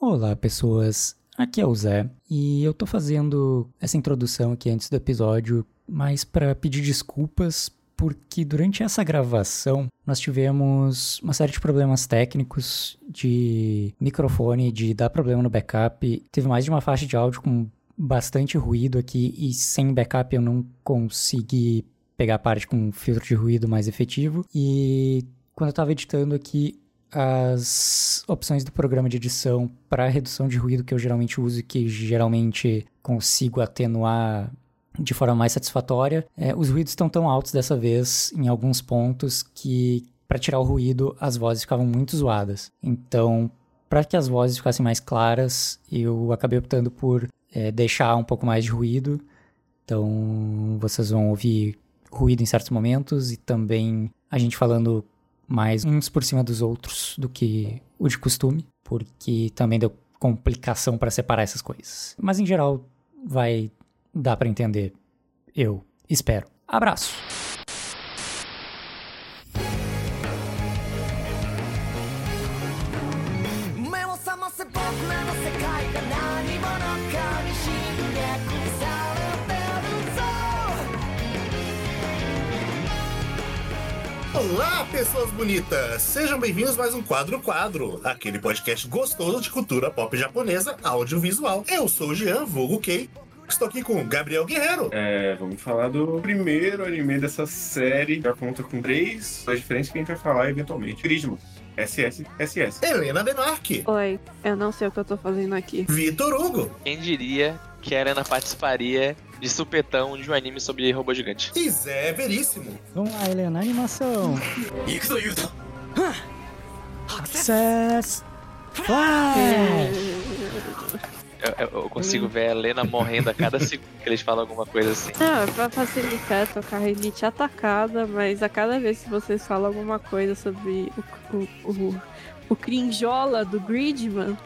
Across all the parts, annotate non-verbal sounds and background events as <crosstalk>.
Olá, pessoas. Aqui é o Zé e eu tô fazendo essa introdução aqui antes do episódio, mas para pedir desculpas porque durante essa gravação nós tivemos uma série de problemas técnicos de microfone, de dar problema no backup. Teve mais de uma faixa de áudio com bastante ruído aqui e sem backup eu não consegui pegar a parte com filtro de ruído mais efetivo. E quando eu estava editando aqui, as opções do programa de edição para redução de ruído que eu geralmente uso e que geralmente consigo atenuar de forma mais satisfatória. É, os ruídos estão tão altos dessa vez em alguns pontos que para tirar o ruído as vozes ficavam muito zoadas. Então, para que as vozes ficassem mais claras, eu acabei optando por é, deixar um pouco mais de ruído. Então, vocês vão ouvir ruído em certos momentos e também a gente falando mais uns por cima dos outros do que o de costume, porque também deu complicação para separar essas coisas. Mas em geral vai dar para entender. Eu espero. Abraço. Pessoas bonitas! Sejam bem-vindos a mais um Quadro Quadro, aquele podcast gostoso de cultura pop japonesa audiovisual. Eu sou o Jean, vulgo Kei. Estou aqui com o Gabriel Guerreiro. É, vamos falar do primeiro anime dessa série. Já conta com três coisas diferentes que a gente vai falar eventualmente. Grismo. SS, SS. Helena Denark. Oi, eu não sei o que eu tô fazendo aqui. Vitor Hugo. Quem diria que a Helena participaria de supetão de um anime sobre robô gigante? E Zé Veríssimo. Vamos lá, Helena, animação. Success Flash! Eu, eu- eu consigo ver a Helena morrendo a cada <laughs> segundo que eles falam alguma coisa assim. Não, é pra facilitar, tocar rinite atacada, mas a cada vez que vocês falam alguma coisa sobre o, o, o, o crinjola do Gridman,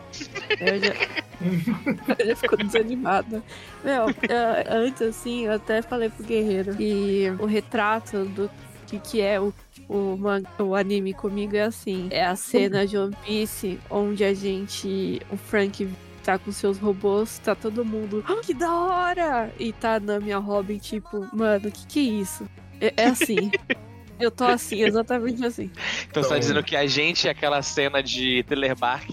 eu já, <laughs> eu já fico desanimada. Meu, é, antes assim, eu até falei pro Guerreiro que o retrato do que, que é o, o, o anime comigo é assim: é a cena de One Piece onde a gente, o Frank tá com seus robôs, tá todo mundo, "Ah, que da hora! E tá na minha Robin, tipo, mano, que que é isso? É, é assim. <laughs> Eu tô assim, exatamente assim. Então você tá Então- dizendo que a gente é aquela cena de Thriller Bark,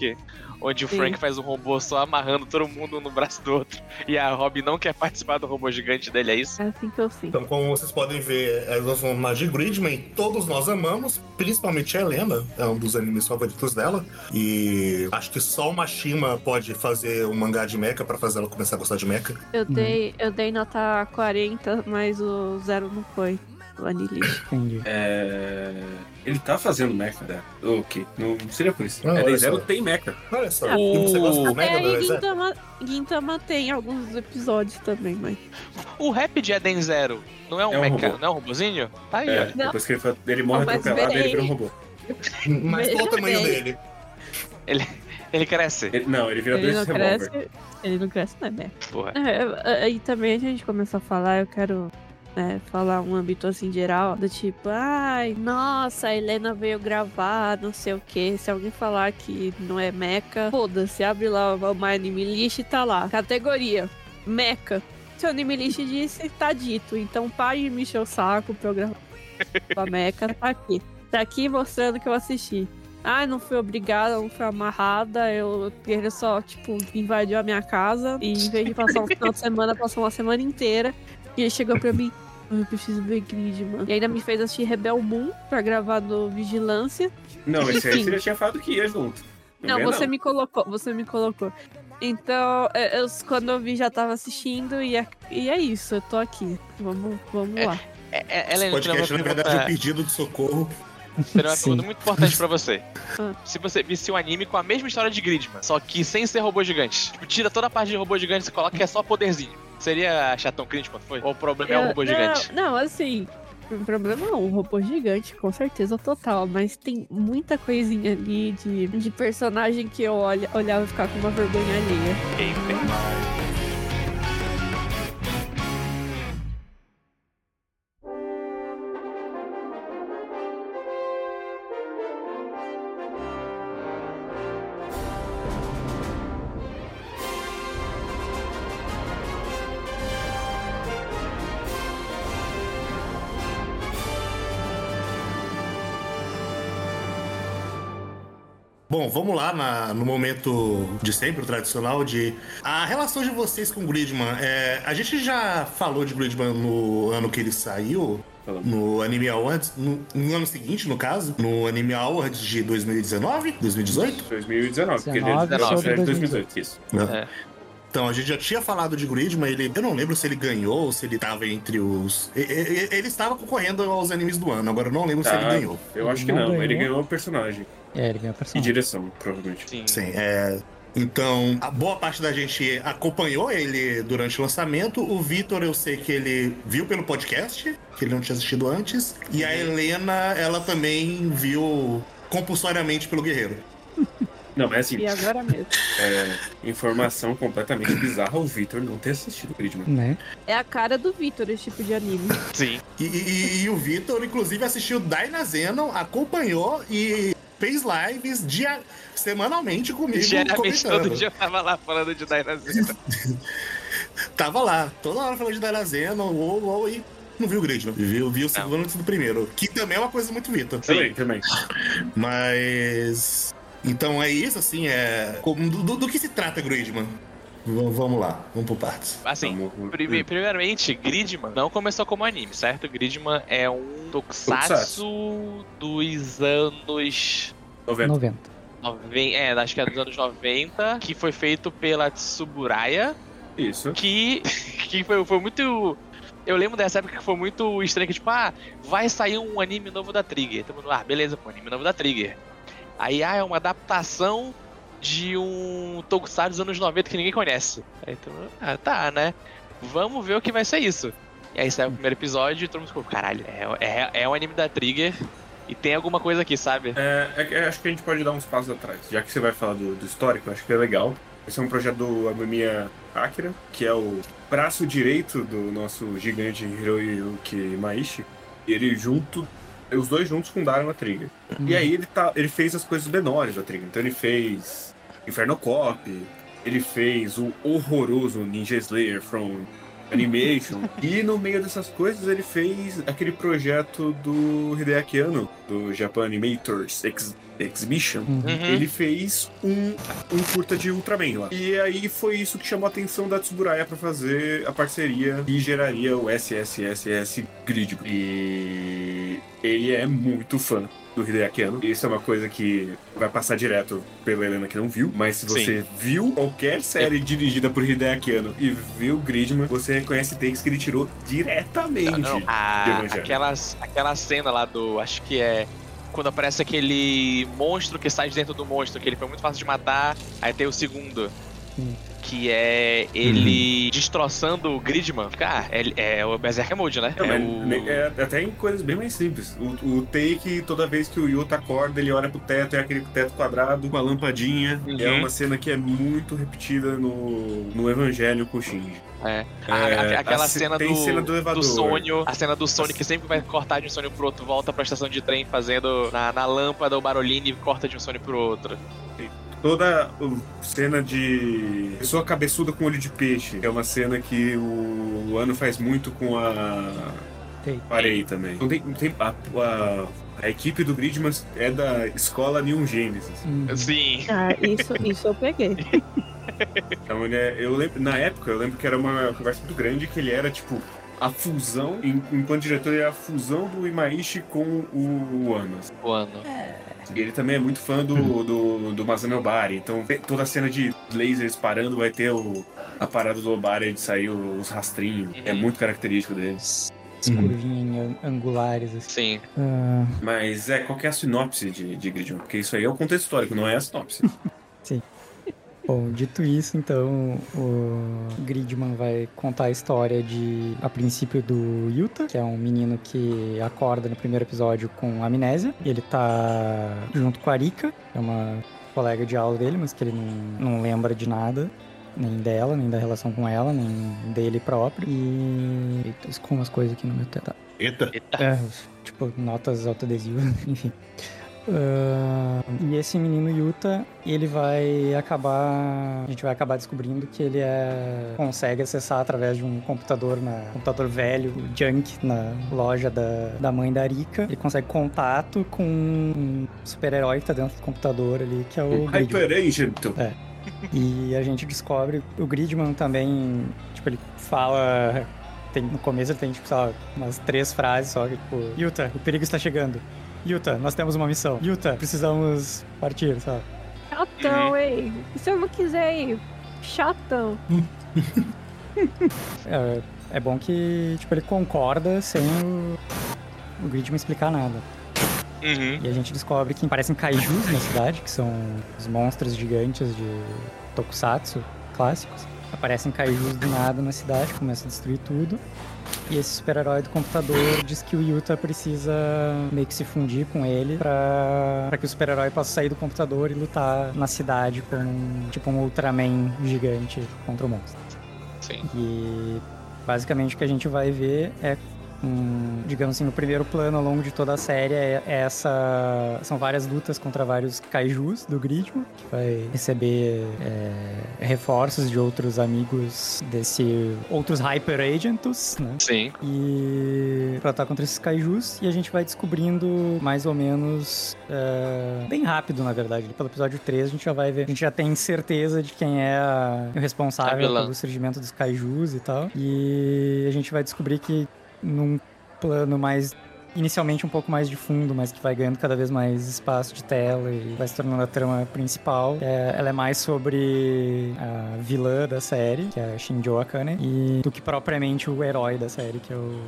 onde o Sim. Frank faz um robô só amarrando todo mundo no braço do outro, e a Robin não quer participar do robô gigante dele, é isso? É assim que eu sinto. Então, como vocês podem ver, é, nós vamos falar de Gridman, todos nós amamos, principalmente a Helena, é um dos animes favoritos dela. E acho que só o Mashima pode fazer um mangá de mecha pra fazer ela começar a gostar de mecha. Eu dei, eu dei nota 40, mas o zero não foi. O Anilist. <coughs> Entendi. É... Ele tá fazendo mecha, né? Ok, não seria por isso. Ah, é olha D0 só. tem mecha. Olha só, Ah, e você gosta do o- Mega É, e? Gintama, Gintama tem alguns episódios também, mas. O rap de Eden Zero não é um, É um meca, robô. não é um robozinho? Tá aí, É, ó. Não. depois que ele, ele morre Não, atropelado, ele vira um robô. <laughs> Mas qual o tamanho bem. dele? Ele cresce. Ele- não, ele vira Ele dois não revólver. cresce. Ele não cresce, não é né? Porra. É, aí também a gente começou a falar, eu quero né, falar um âmbito assim geral, do tipo, ai, nossa, a Helena veio gravar, não sei o que. Se alguém falar que não é meca, foda-se, abre lá o My Anime List e tá lá. Categoria, meca. Se o Anime List disse, tá dito. Então pare de me encher o saco <laughs> pra eu gravar a meca, tá aqui. Tá aqui mostrando que eu assisti. Ah, não fui obrigada, não fui amarrada. Eu ele só, tipo, invadiu a minha casa. E em vez de passar um final de <laughs> semana, passou uma semana inteira. E ele chegou pra mim. "Ah, Eu preciso ver Gridman. E ainda me fez assistir Rebel Moon pra gravar no Vigilância. Não, esse aí você já tinha falado que ia junto. Não, vem, você me colocou, você me colocou. Então, é, eu- quando eu vi, já tava assistindo e é, e é isso, eu tô aqui. Vamos, vamos lá. É, é, Esse tenho uma podcast, na verdade, é um pedido de socorro. tenho uma pergunta muito importante pra você. Ah. Se você visse um anime com a mesma história de Gridman, só que sem ser robô gigante, tipo, tira toda a parte de robô gigante e coloca que é só poderzinho. Seria achar tão crítico quanto foi? Ou o problema é o Eu- robô não, gigante? Não, assim, o problema não, um robô gigante, com certeza total, mas tem muita coisinha ali de, de personagem que eu olha, olhava e ficava com uma vergonha alheia. Eita. Vamos lá na- no momento de sempre, o tradicional, de a relação de vocês com o Gridman. É, a gente já falou de Gridman no ano que ele saiu, no Anime Awards, no, no ano seguinte, no caso, no Anime Awards de 2019, 2018. 2019, porque ele é 19 de 19, sobre é de 2018, isso. né? É. Então, a gente já tinha falado de Gridman, ele, eu não lembro se ele ganhou ou se ele estava entre os. e- e- Ele estava concorrendo aos animes do ano, agora eu não lembro se ele Tá, ganhou. eu acho que Não não, ele ganhou. o personagem É, ele ganhou e personagem. direção, provavelmente. Sim. Sim, é. Então, a boa parte da gente acompanhou ele durante o lançamento. O Vitor, eu sei que ele viu pelo podcast, que ele não tinha assistido antes. E a Helena, ela também viu compulsoriamente pelo Guerreiro. <laughs> Não, mas assim, E agora mesmo. <laughs> é, informação completamente bizarra o Victor não ter assistido o Gridman. Né? É a cara do Victor esse tipo de anime. Sim. E, e- e o Vitor, inclusive, assistiu Dyna Zenon, acompanhou e fez lives dia, semanalmente comigo. Geralmente comentando. todo dia eu tava lá falando de Dynasty. <laughs> Tava lá, toda hora falando de Dyna Zenon, ou, ou, e não viu o Gridman. Viu, viu o segundo antes do primeiro. Que também é uma coisa muito Vitor. Também, também. Mas. Então é isso, assim, é. como- Do, do- do que se trata Gridman? V- vamos lá, vamos por partes. Assim, Vamos- prime- primeiramente, Gridman não começou como anime, certo? Gridman é um tokusatsu dos anos 90. 90. Noven... É, acho que é dos anos 90, que foi feito pela Tsuburaya, Isso. que, <laughs> que foi, foi muito. Eu lembro dessa época que foi muito estranho, que tipo, ah, vai sair um anime novo da Trigger. Todo mundo, ah, beleza, pô, anime novo da Trigger. Aí, ah, é uma adaptação de um Tokusatsu dos anos 90 que ninguém conhece. Aí, então, ah, tá, né? Vamos ver o que vai ser isso. E aí saiu o primeiro episódio e todo mundo ficou, caralho, é, é, é um anime da Trigger e tem alguma coisa aqui, sabe? É, é é, acho que a gente pode dar uns passos atrás. Já que você vai falar do, do histórico, acho que é legal. Esse é um projeto do Amamiya Akira, que é o braço direito do nosso gigante Hiroyuki Maishi. E ele junto, os dois juntos fundaram a Trigger. E aí ele, tá, ele fez as coisas menores da Trigger. Então ele fez Inferno Cop, ele fez o horroroso Ninja Slayer from Animation. <laughs> e no meio dessas coisas ele fez aquele projeto do Hideaki Anno, do Japan Animators Ex- Exhibition. Uhum. Uhum. Ele fez um, um curta de Ultraman lá. E aí foi isso que chamou a atenção da Tsuburaya pra fazer a parceria e geraria o SSSS Grid. E ele é muito fã do Hideaki Anno. Isso é uma coisa que vai passar direto pela Helena que não viu. Mas se você viu qualquer série dirigida por Hideaki Anno e viu Gridman, você reconhece takes que ele tirou diretamente. Não, não. de A, Evangelho. aquelas, aquela cena lá do. Acho que é. Quando aparece aquele monstro que sai de dentro do monstro, que ele foi muito fácil de matar. Aí tem o segundo. Hum. Que é ele destroçando o Gridman. Cara, é, é o Berserker Mode, né? É mas o... é até em coisas bem mais simples. O, o take, toda vez que o Yuta acorda, ele olha pro teto, é aquele teto quadrado, com a lampadinha. Uhum. É uma cena que é muito repetida no, no Evangelho com o Shinji. É. É, A- a- aquela a ce- cena, tem do, cena do elevador. sonho, a cena do Sonic que sempre vai cortar de um sonho pro outro, volta pra estação de trem fazendo na, na lâmpada o barulhinho e corta de um sonho pro outro. Toda cena de pessoa cabeçuda com olho de peixe, é uma cena que o Luano faz muito com a Tem. Parei também. Então tem, tem- a, a- a equipe do Gridman é da escola Neon Genesis. Uhum. Sim. Ah, isso, isso eu peguei. <laughs> Então ele é- eu lembro, na época, eu lembro que era uma conversa muito grande que ele era tipo a fusão, em- enquanto diretor, era a fusão do Imaishi com o Anos. O ano. Ele também é muito fã do, do, do Masami Obari, então toda a cena de lasers parando vai ter o, a parada do Obari de sair os rastrinhos. É muito característico dele. As Uhum. curvinhas angulares, assim. Sim. Ah, Mas é, qual que é a sinopse de, de Gridman? Porque isso aí é o contexto histórico, não é a sinopse. <laughs> Bom, dito isso, então, o Gridman vai contar a história de, a princípio, do Yuta, que é um menino que acorda no primeiro episódio com amnésia. E ele tá junto com a Rika, que é uma colega de aula dele, mas que ele não, não lembra de nada. Nem dela, nem da relação com ela, nem dele próprio. E. Eita, com umas coisas aqui no meu teto. Eita. Eita. É, tipo, notas autoadesivas, <laughs> enfim. Ah, e esse menino Yuta, ele vai acabar. A gente vai acabar descobrindo que ele é. consegue acessar através de um computador na computador velho, junk, na loja da, da mãe da Rika. Ele consegue contato com um super-herói que tá dentro do computador ali, que é o Gridman. Hyper Agent. É. E a gente descobre. O Gridman também, tipo, ele fala. Tem, no começo ele tem, tipo, sei lá, umas três frases só, que, tipo, Yuta, o perigo está chegando. Yuta, nós temos uma missão. Yuta, precisamos partir, sabe? Chatão, ei. E se eu não quiser ir? Chatão. <laughs> É, é bom que, tipo, ele concorda sem o, o Gridman explicar nada. Uhum. E a gente descobre que parecem kaijus na cidade, que são os monstros gigantes de tokusatsu clássicos. Aparecem kaijus do nada na cidade, começam a destruir tudo. E esse super-herói do computador diz que o Yuta precisa meio que se fundir com ele pra, pra que o super-herói possa sair do computador e lutar na cidade com um, tipo um Ultraman gigante contra o monstro. Sim. E basicamente o que a gente vai ver é digamos assim, o primeiro plano ao longo de toda a série é, essa. São várias lutas contra vários kaijus do Gridman, que vai receber é, reforços de outros amigos desse. outros Hyper Agents, né? Sim. E pra lutar contra esses kaijus, e a gente vai descobrindo mais ou menos é, bem rápido, na verdade. Pelo episódio 3 a gente já vai ver, a gente já tem certeza de quem é a- o responsável vilã. pelo surgimento dos kaijus e tal. E a gente vai descobrir que num plano mais inicialmente um pouco mais de fundo, mas que vai ganhando cada vez mais espaço de tela e vai se tornando a trama principal. É, ela é mais sobre a vilã da série, que é a Shinjo Akane, e do que propriamente o herói da série, que é o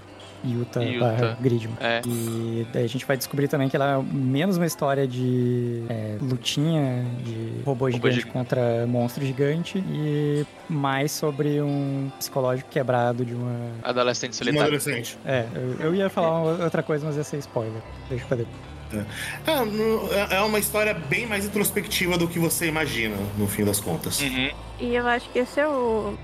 Yuta, Yuta. Gridman. É. E daí a gente vai descobrir também que ela é menos uma história de é, lutinha, de robô gigante gigante. contra monstro gigante, e mais sobre um psicológico quebrado de uma Adolescente Um solitário. adolescente. é, eu, eu ia falar uma outra coisa, mas ia ser spoiler. Deixa pra depois. É, no- é- é uma história bem mais introspectiva do que você imagina, no fim das contas. Uhum. E eu acho que esse é o.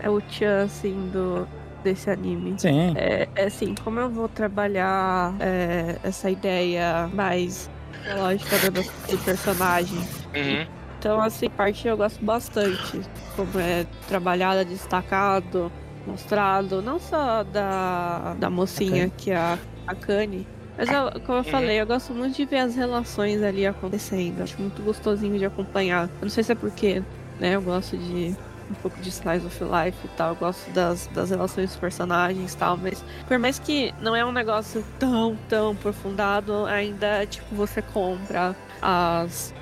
É o tchan, assim, do, desse anime. Sim. É, é assim, como eu vou trabalhar é, essa ideia mais lógica do, do personagem. Uhum. Então, assim, parte eu gosto bastante. Como é trabalhada, destacado, mostrado, não só da, da mocinha, que é a, a Kanye. Mas, eu, como eu Uhum. falei, eu gosto muito de ver as relações ali acontecendo. Acho muito gostosinho de acompanhar. Eu não sei se é porque, né, eu gosto de um pouco de Slice of Life e tal. Eu gosto das, das relações dos personagens e tal. Mas, por mais que não é um negócio tão, tão aprofundado, ainda, tipo, você compra as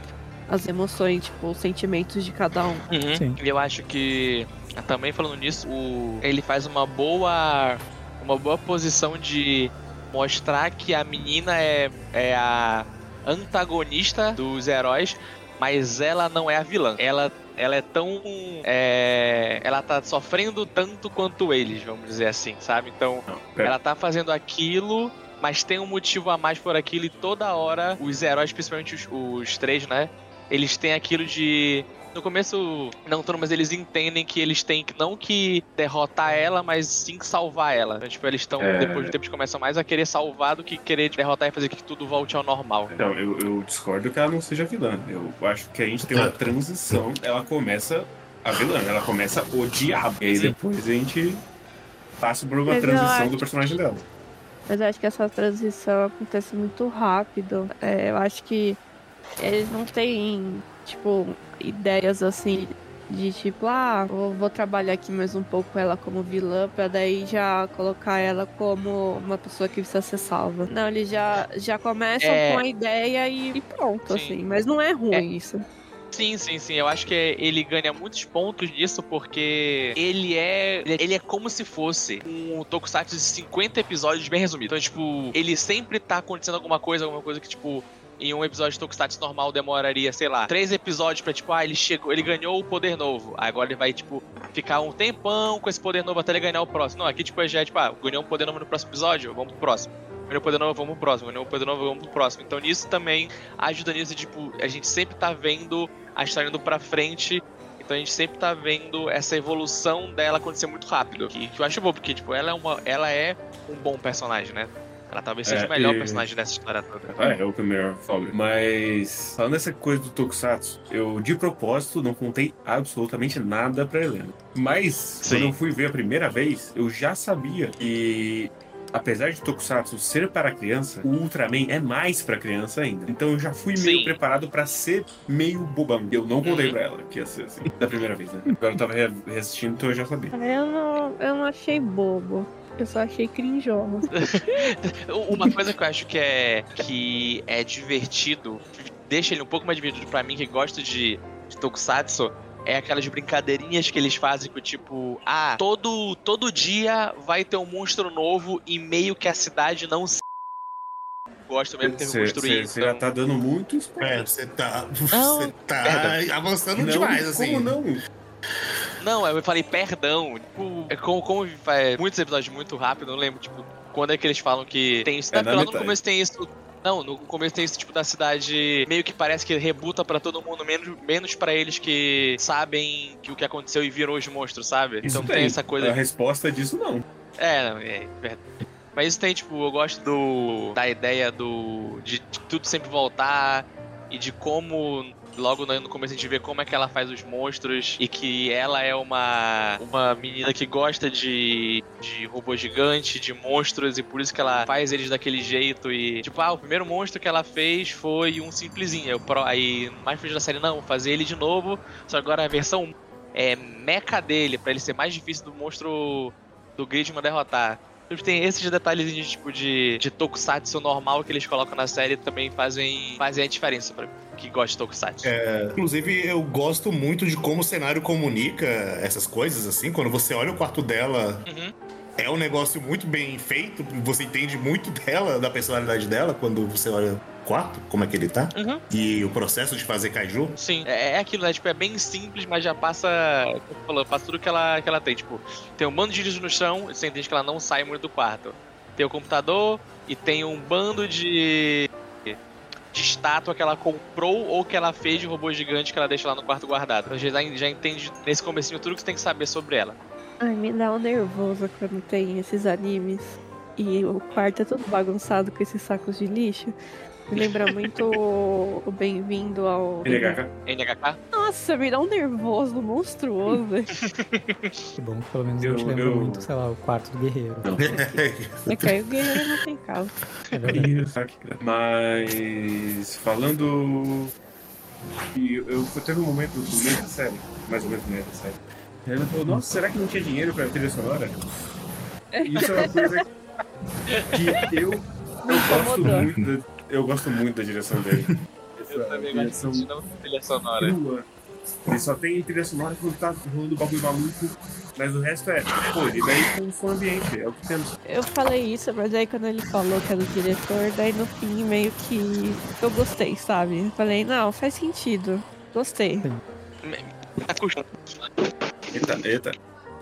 as emoções, tipo, os sentimentos de cada um. Uhum. Sim. E eu acho que também falando nisso, o, ele faz uma boa uma boa posição de mostrar que a menina é, é a antagonista dos heróis, mas ela não é a vilã. Ela ela é tão é, ela tá sofrendo tanto quanto eles, vamos dizer assim, sabe? Então, pera. ela tá fazendo aquilo, mas tem um motivo a mais por aquilo e toda hora os heróis, principalmente os, os três, né? Eles têm aquilo de. No começo, não todos, mas eles entendem que eles têm que não que derrotar ela, mas sim que salvar ela. Então, tipo, eles estão, É. depois de tempo, eles começam mais a querer salvar do que querer derrotar e fazer que tudo volte ao normal. Então, eu, eu discordo que ela não seja vilã. Eu acho que a gente tem uma transição. Ela começa a vilã, ela começa o diabo. E aí depois a gente passa por uma Mas transição acho do personagem dela. Mas eu acho que essa transição acontece muito rápido. É, eu acho que eles não têm, tipo, ideias assim de tipo, ah, vou, vou trabalhar aqui mais um pouco ela como vilã, pra daí já colocar ela como uma pessoa que precisa ser salva. Não, eles já, já começam É. com a ideia e, e pronto, Sim. assim. Mas não é ruim isso. Sim, sim, sim. Eu acho que ele ganha muitos pontos nisso porque ele é. Ele é como se fosse um Tokusatsu de 50 episódios bem resumido. Então, tipo, ele sempre tá acontecendo alguma coisa, alguma coisa que, tipo. Em um episódio de Tokusatsu normal demoraria, sei lá, três episódios pra, tipo, ah, ele chegou, ele ganhou o poder novo. Agora ele vai, tipo, ficar um tempão com esse poder novo até ele ganhar o próximo. Não, aqui, tipo, já é, tipo, ah, ganhou um poder novo no próximo episódio, vamos pro próximo. Ganhou um poder novo, vamos pro próximo. Ganhou um poder novo, vamos pro próximo. Então, nisso também ajuda nisso, tipo, a gente sempre tá vendo a história indo pra frente. Então a gente sempre tá vendo essa evolução dela acontecer muito rápido. Que, que eu acho bom, porque, tipo, ela é uma. Ela é um bom personagem, né? Ela talvez É, seja o melhor e- personagem dessa história toda. Ah, é o primeiro Fowler. Mas, falando essa coisa do Tokusatsu, eu de propósito não contei absolutamente nada pra Helena. Mas, Sim. quando eu fui ver a primeira vez, eu já sabia que. Apesar de Tokusatsu ser para criança, o Ultraman é mais pra criança ainda. Então eu já fui meio Sim. preparado pra ser meio bobão. Eu não contei Uhum. pra ela que ia ser assim, da primeira vez, né? Agora eu tava re- reassistindo, então eu já sabia. Eu não, eu não achei bobo. Eu só achei crinjoso. <laughs> Uma coisa que eu acho que é, que é divertido, deixa ele um pouco mais divertido pra mim, que gosto de, de Tokusatsu, é aquelas brincadeirinhas que eles fazem com tipo, ah, todo, todo dia vai ter um monstro novo e meio que a cidade não se. <laughs> Gosto mesmo de ter Você construído. você já tá dando muito spoiler. É, você tá. Não, Você tá avançando Não, demais, assim. Como não? Não, eu falei perdão. Tipo, é como, como faz muitos episódios muito rápido, eu não lembro, tipo, quando é que eles falam que tem isso. É É, lá no começo tem isso. Não, no começo tem isso, tipo, da cidade meio que parece que rebuta pra todo mundo, menos, menos pra eles que sabem que o que aconteceu e viram os monstros, sabe? Isso então tem. essa coisa. A resposta disso não. É, não, é verdade. Mas isso tem, tipo, eu gosto do. da ideia do. de, de tudo sempre voltar e de como. Logo no começo a gente vê como é que ela faz os monstros e que ela é uma uma menina que gosta de, de robô gigante, de monstros e por isso que ela faz eles daquele jeito e tipo, ah, o primeiro monstro que ela fez foi um simplesinho. Aí pro- mais frente da série, não, fazer ele de novo, só agora a versão é meca dele, pra ele ser mais difícil do monstro do Gridman derrotar. Tem esses detalhezinhos tipo de, de tokusatsu normal que eles colocam na série também fazem, fazem a diferença pra que gosta de tokusatsu. É, inclusive, eu gosto muito de como o cenário comunica essas coisas, assim. Quando você olha o quarto dela, Uhum. é um negócio muito bem feito. Você entende muito <laughs> dela, da personalidade dela, quando você olha o quarto, como é que ele tá. Uhum. E o processo de fazer kaiju. Sim, é, é aquilo, né? Tipo, é bem simples, mas já passa. Como você falou, passa tudo que ela, que ela tem. Tipo, tem um bando de lixo no chão, você entende que ela não sai muito do quarto. Tem o computador e tem um bando de. de estátua que ela comprou ou que ela fez de robô gigante que ela deixa lá no quarto guardado. Então já, já entende nesse comecinho tudo que você tem que saber sobre ela. Ai, me dá um nervoso quando tem esses animes e o quarto é todo bagunçado com esses sacos de lixo. Me lembra muito o Bem-vindo ao. NHK. NHK? Nossa, me dá um nervoso monstruoso. Que bom que pelo menos Eu- não te lembra eu- muito, sei lá, o quarto do guerreiro. <laughs> É que aí o guerreiro não tem casa. É. Mas falando. Eu, eu teve um momento no meio da série, mais ou menos no meio da série. Ela falou, nossa, será que não tinha dinheiro pra trilha sonora? Isso é uma coisa que eu, eu <laughs> gosto muito da, eu gosto muito da direção dele. <laughs> Essa direção trilha sonora. crua. Ele só tem trilha sonora quando tá rolando bagulho maluco, mas o resto é, pô, ele daí com o ambiente, é o que temos. Eu falei isso, mas aí quando ele falou que era o diretor, daí no fim meio que eu gostei, sabe? Falei, não, faz sentido. Gostei. Tá custando. Eita, eita.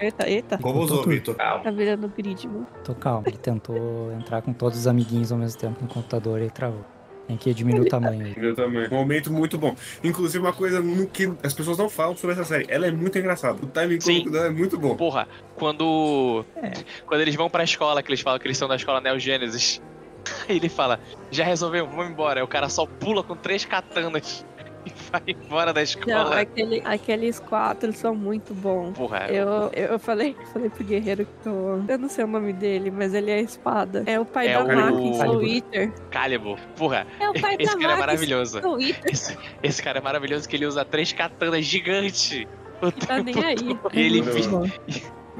Eita, eita. Como usou, Vitor? Tá virando gridman. Tô calmo. Ele tentou entrar com todos os amiguinhos ao mesmo tempo no computador e travou. Tem que diminuir o tamanho aí. Eu também. Um momento muito bom. Inclusive, uma coisa no que as pessoas não falam sobre essa série. Ela é muito engraçada. O timing cômico dela é muito bom. Porra, quando. É. Quando eles vão pra escola, que eles falam que eles são da escola Neo Genesis. <laughs> Aí ele fala, já resolveu, vamos embora. Aí o cara só pula com três katanas <laughs> e vai embora da Não, escola. aquele, aqueles quatro são muito bons. Porra, Eu, eu falei, falei pro guerreiro que eu, eu não sei o nome dele, mas ele é a espada. É o pai É da o- Max. Soul Eater. Calibur. Porra, É o pai esse da cara é Max maravilhoso. Esse, esse cara é maravilhoso que ele usa três katanas gigantes. O Tá nem aí. todo. É Ele.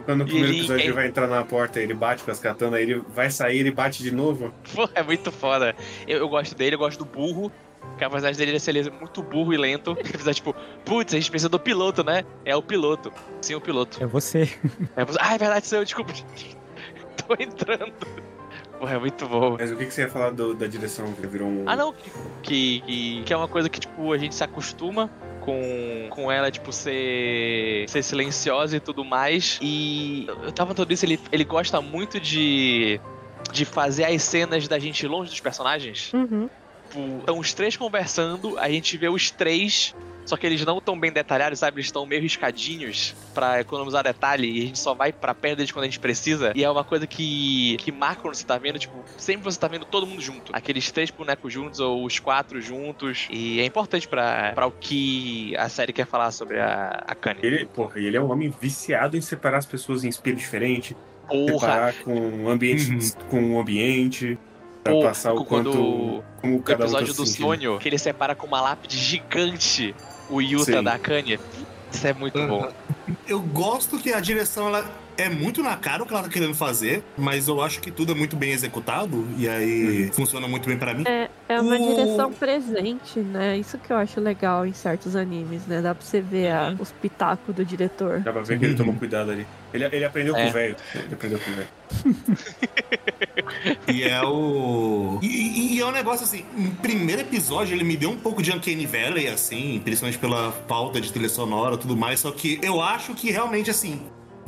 Quando no E primeiro ele- episódio ele ele- vai entrar na porta, ele bate com as katanas, ele vai sair, ele bate de novo. Porra, é muito foda. Eu, eu gosto dele, eu gosto do burro. Que a personagem dele é ser muito burro e lento. Ele precisa, tipo, putz, a gente precisa do piloto, né? É o piloto. Sim, o piloto. É você. É, você- ah, é verdade, sou eu, desculpa. <laughs> Tô entrando. Porra, é muito bom. Mas o que, que você ia falar do- da direção que virou um. Ah, não, que, que, que é uma coisa que, tipo, a gente se acostuma com, com ela, tipo, ser, ser silenciosa e tudo mais. E eu tava falando isso, ele, ele gosta muito de, de fazer as cenas da gente longe dos personagens. Uhum. Tipo, estão os três conversando, a gente vê os três só que eles não estão bem detalhados, sabe? Eles estão meio riscadinhos para economizar detalhe e a gente só vai pra perto deles quando a gente precisa. E é uma coisa que, que marca quando você tá vendo, tipo, sempre você tá vendo todo mundo junto. Aqueles três bonecos juntos ou os quatro juntos. E é importante para o que a série quer falar sobre a, a Kanye. Ele, porra, ele é um homem viciado em separar as pessoas em espelho diferente, Porra! separar com o ambiente, Uhum. com o ambiente, pra Pô, passar o quando- quanto como O cada tá episódio do sonho, que ele separa com uma lápide gigante o Yuta Sim. da Kanye. Isso é muito bom. Eu gosto que a direção ela é muito na cara o que ela tá querendo fazer, mas eu acho que tudo é muito bem executado e aí funciona muito bem pra mim. É, é uma O- direção presente, né? Isso que eu acho legal em certos animes, né? Dá pra você ver a- Uhum. os pitacos do diretor. Dá pra ver que ele Uhum. tomou cuidado ali. Ele, ele aprendeu com É. o velho. Ele aprendeu com o velho. E é o. E, e- é um negócio assim, no primeiro episódio ele me deu um pouco de Uncanny Valley, assim, principalmente pela falta de trilha sonora e tudo mais, só que eu acho que realmente, assim,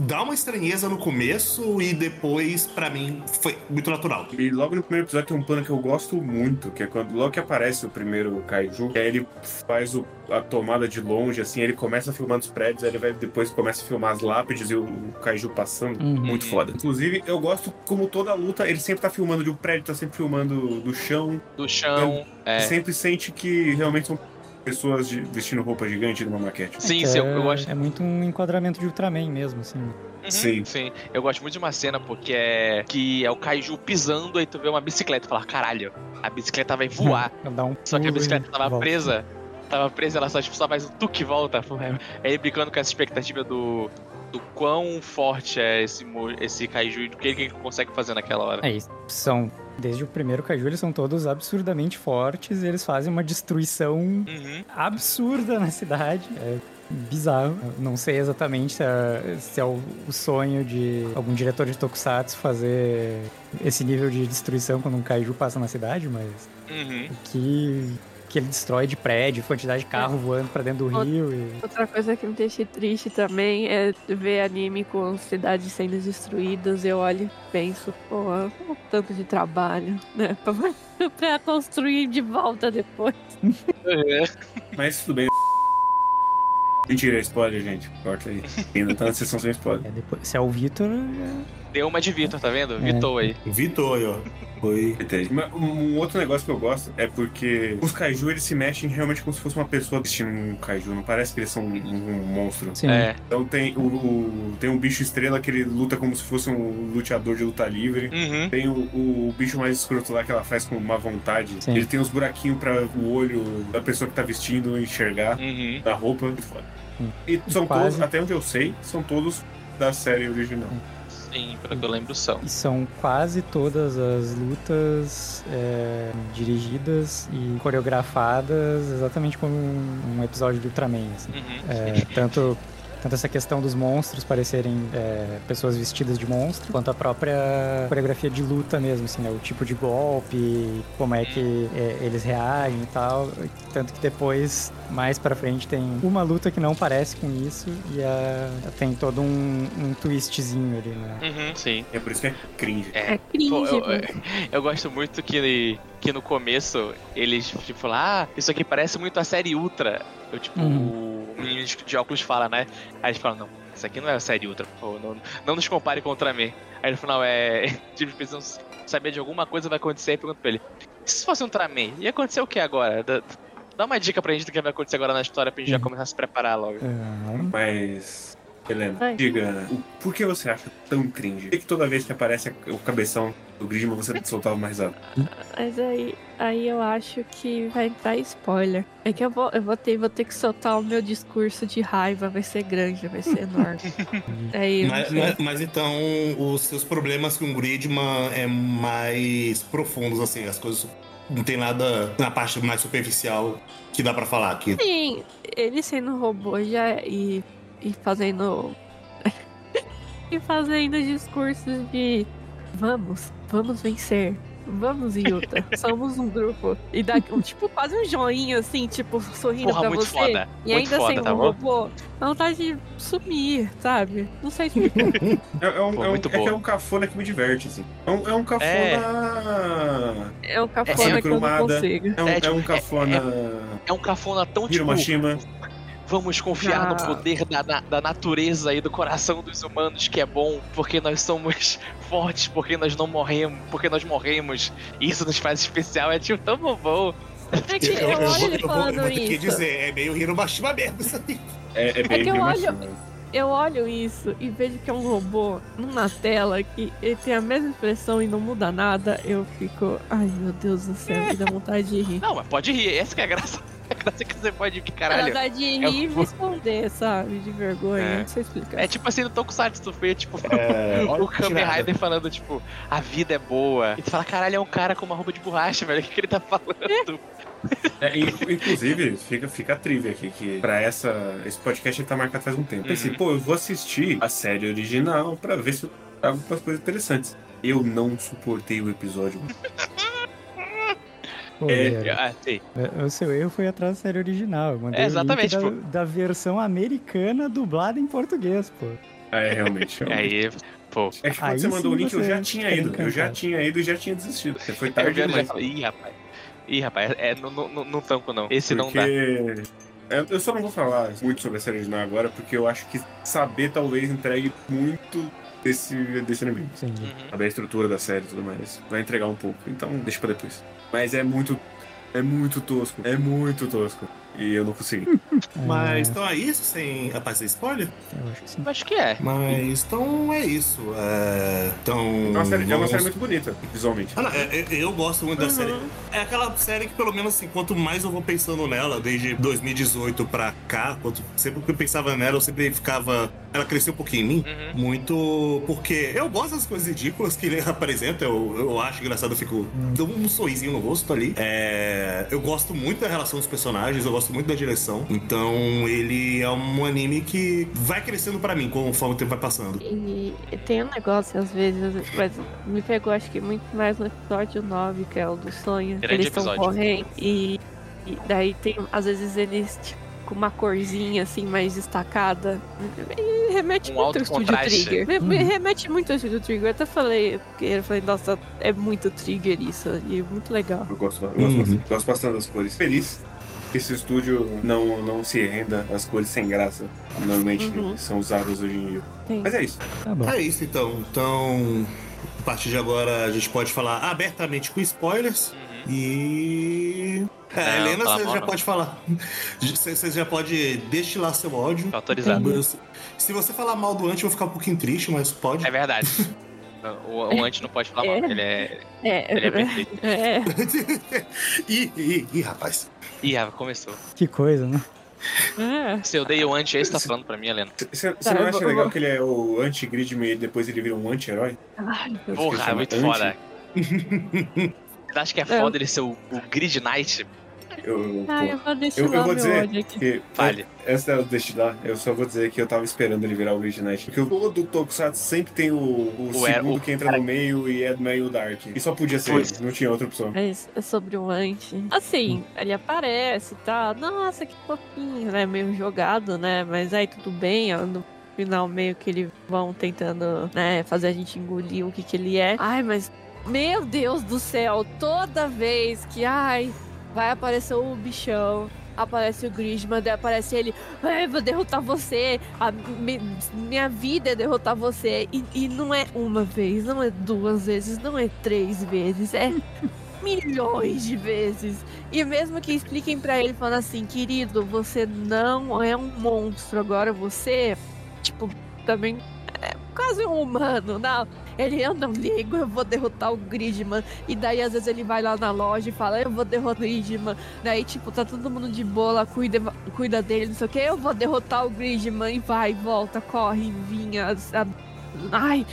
dá uma estranheza no começo e depois, pra mim, foi muito natural. E logo no primeiro episódio tem um plano que eu gosto muito, que é quando logo que aparece o primeiro Kaiju, que aí ele faz o- a tomada de longe, assim, ele começa filmando os prédios, aí ele vai depois começa a filmar as lápides e o, o Kaiju passando. Uhum. Muito foda. Inclusive, eu gosto como toda luta, ele sempre tá filmando de um prédio, tá sempre filmando do chão. Do chão. É. Sempre sente que realmente são pessoas de- vestindo roupa gigante numa maquete. Sim, Que sim, eu, é, eu gosto. é muito um enquadramento de Ultraman mesmo, assim. Uhum, Sim. sim. Eu gosto muito de uma cena porque é que é o Kaiju pisando aí tu vê uma bicicleta e fala, caralho, a bicicleta vai voar. <laughs> Dá um Só que a bicicleta e tava volta. presa. Tava presa, ela só, tipo, só faz um tuque e volta. Aí brincando com essa expectativa do. Do quão forte é esse, esse kaiju e do que ele consegue fazer naquela hora. É isso. São, desde o primeiro Kaiju, eles são todos absurdamente fortes e eles fazem uma destruição Uhum. absurda na cidade. É bizarro. Eu Não sei exatamente se é, se é o, o sonho de algum diretor de Tokusatsu fazer esse nível de destruição quando um Kaiju passa na cidade, mas Uhum. que, que ele destrói de prédio, quantidade de carro voando pra dentro do Outra- rio e... Outra coisa que me deixa triste também é ver anime com cidades sendo destruídas. Eu olho e penso, pô, o tanto de trabalho, né? <laughs> Pra, pra construir de volta depois. É. <laughs> Mas tudo bem. Mentira, é spoiler, gente. Corta aí. Ainda tá na sessão sem spoiler. É, depois, se é o Vitor, Deu uma de Vitor, tá vendo? É. Vitor aí. Vitor aí, ó. Mas Um outro negócio que eu gosto é porque os kaiju eles se mexem realmente como se fosse uma pessoa vestindo um kaiju. Não parece que eles são um, um monstro. sim. É. Então tem o, o- tem um bicho estrela que ele luta como se fosse um luteador de luta livre. Uhum. Tem o, o bicho mais escroto lá que ela faz com má vontade. Sim. Ele tem uns buraquinhos pra o olho da pessoa que tá vestindo enxergar Uhum. da roupa. Muito foda. Hum. E são Quase. todos, até onde eu sei, são todos da série original. Sim, pelo que eu lembro são. E são quase todas as lutas é, dirigidas e coreografadas exatamente como um, episódio do Ultraman. assim. Uhum. É, tanto, tanto essa questão dos monstros parecerem é, pessoas vestidas de monstro, quanto a própria coreografia de luta mesmo, assim, né? O tipo de golpe, como é que é, eles reagem e tal. Tanto que depois, mais pra frente, tem uma luta que não parece com isso e a- tem todo um, um twistzinho ali, né? Uhum, sim. É por isso que é cringe. É. É cringe. Pô, eu, mano. eu gosto muito que, que no começo eles tipo falam, ah, isso aqui parece muito a série Ultra. Eu, tipo, Uhum. De, óculos fala, né? Aí eles falam, não, isso aqui não é a série Ultra, pô, não, não nos compare com o Ultraman. Aí no final é. <laughs> Tipo, eles precisam saber de alguma coisa vai acontecer e pergunta pra ele. E se fosse um Ultraman? Ia acontecer o que agora? Dá, dá uma dica pra gente do que vai acontecer agora na história pra gente já Uhum. começar a se preparar logo. É, Mas, Helena, Vai. diga, o, por que você acha tão cringe? Por que, que toda vez que aparece o cabeção do Grisman você soltava mais alto? Mas aí, aí eu acho que vai entrar spoiler. É que eu vou, eu vou ter, vou ter que soltar o meu discurso de raiva, vai ser grande, vai ser enorme. <laughs> é isso. Mas, mas- mas então, os seus problemas com o Gridman é mais profundos, assim, as coisas não tem nada na parte mais superficial que dá pra falar aqui. Sim, ele sendo robô já e, e fazendo. <laughs> e fazendo discursos de vamos, vamos vencer. Vamos, Yuta. <laughs> Somos um grupo. E dá um, tipo, quase um joinha, assim, tipo, sorrindo Porra, pra muito você. foda. E Muito ainda foda, sem tá um bom? robô. Dá vontade de sumir, sabe? Não sei explicar. <laughs> É, é um, Pô, é um- muito é que é um cafona que me diverte, assim. É um, é um cafona. É um É cafona que eu não consigo. É um, É, é tipo, um cafona. É um cafona tão tipo. Vamos confiar no Ah. poder da, na- da natureza e do coração dos humanos que é bom, porque nós somos <laughs> fortes, porque nós não morremos, porque nós morremos. E isso nos faz especial. É tipo tão bom. É que <laughs> eu, eu, olho vou, ele eu, vou, eu falando vou isso. dizer, é meio Hiromashima mesmo isso aí. É, é bem que eu Hiromashima. Eu olho isso e vejo que é um robô na tela que ele tem a mesma expressão e não muda nada. Eu fico, ai meu Deus do céu, me dá vontade de rir. Não, mas pode rir. Essa que é a graça. A graça é que você pode Dá caralho. vontade de É rir e esconder, sabe? De vergonha. É. Não sei explicar. É tipo assim no Tokusatsu, foi tipo. É, <laughs> olha O que Kamen. Rider falando, tipo, a vida é boa. E tu fala, caralho, é um cara com uma roupa de borracha, velho. O que, que ele tá falando? É, in- inclusive, fica, fica a trivia aqui, que pra essa, esse podcast ele tá marcado faz um tempo. Pensei, Uhum. pô, eu vou assistir a série original pra ver se eu trago umas coisas interessantes. Eu não suportei o episódio. <laughs> É, Ah, sei. o seu erro foi atrás da série original. Eu mandei É, o link exatamente, da, da versão americana dublada em português, pô. É, realmente. <laughs> realmente. Aí, pô. É que quando Aí você mandou o link, eu já tinha ido. Eu já encantado. tinha ido e já tinha desistido. Você foi Eu tarde já, já demais. falei, ih, rapaz. Ih, rapaz, é, não, não, não, não tanco não. Esse não Porque dá. é, eu só não vou falar muito sobre a série original agora, porque eu acho que saber talvez entregue muito desse, desse anime. Sim. Uhum. Saber a estrutura da série e tudo mais. Vai entregar um pouco, então deixa pra depois. Mas é muito. É muito tosco. É muito tosco. E eu não consegui. <laughs> Mas então é isso, sem a fazer spoiler? Eu acho que sim. Acho que é. Mas então é isso. É, então. É uma série, é uma série muito bonita, visualmente. Ah, não, é- é- eu gosto muito da Uhum. série. É aquela série que, pelo menos, assim, quanto mais eu vou pensando nela, desde 2018 pra cá, quanto, sempre que eu pensava nela, eu sempre ficava. Ela cresceu um pouquinho em mim. Uhum. Muito. Porque eu gosto das coisas ridículas que ele <laughs> apresenta. Eu, eu acho engraçado, eu fico. Dou um sorrisinho no rosto ali. É, eu gosto muito da relação dos personagens, eu gosto muito da direção. Então, ele é um anime que vai crescendo pra mim conforme o tempo vai passando. E tem um negócio, às vezes, mas me pegou acho que muito mais no episódio 9, que é o do sonho. Grande eles estão correndo e, e daí tem, às vezes, eles, tipo, com uma corzinha assim mais destacada. E remete Um muito ao Estúdio contraste. Trigger. Me- Me remete muito ao Estúdio Trigger. Eu até falei, porque eu falei, nossa, é muito Trigger isso. E é muito legal. Eu gosto, eu gosto, Uhum. bastante, gosto bastante das cores. Feliz que esse estúdio não, não se renda às cores sem graça. Normalmente Uhum. são usadas hoje em dia. Tem. Mas é isso. Tá bom. É isso então. Então, a partir de agora a gente pode falar abertamente com spoilers. Uhum. E. É, Helena, você já pode falar. Você já pode destilar seu ódio. Tá autorizado. Se você falar mal do anti, eu vou ficar um pouquinho triste, mas pode. É verdade. <laughs> O, o anti não pode falar mal. É. Ele é, É, ele é perfeito. <laughs> é, <laughs> ih, ih, ih, rapaz. Ih, Rafa, começou. Que coisa, né? é. Se eu dei o anti, aí você tá falando pra mim, Helena. Você Tá, não acha vou- legal vou- que ele é o anti-Gridman e depois ele vira um anti-herói? Porra, chama muito anti. foda. Você acha que é foda ele ser o, o Grid Knight? Eu, eu vou deixar eu, eu vou dizer que Fale. essa é o destilar. Eu só vou dizer que eu tava esperando ele virar o Grid Knight. Porque todo Tokusatsu sempre tem o, o, O é- segundo o- que entra no meio e é meio Dark. E só podia ser Pois. ele, não tinha outra opção. É, é sobre o anti. Assim, ele aparece e tal. Nossa, que fofinho, né? Meio jogado, né? Mas aí tudo bem. ó, No final, meio que eles vão tentando, né? Fazer a gente engolir o que que ele é. Ai, mas. Meu Deus do céu, toda vez que, ai, vai aparecer o bichão, aparece o Grisman, daí aparece ele, ai, vou derrotar você, a, mi- minha vida é derrotar você. E, e não é uma vez, não é duas vezes, não é três vezes, é <laughs> milhões de vezes. E mesmo que expliquem pra ele falando assim, querido, você não é um monstro, agora você, tipo, também é quase um humano, não. Ele, eu não ligo, eu vou derrotar o Gridman. E daí, às vezes, ele vai lá na loja e fala, eu vou derrotar o Gridman. Daí, tipo, tá todo mundo de boa, lá, cuida, cuida dele, não sei o que. Eu vou derrotar o Gridman. E vai, volta, corre, vinha. Ai,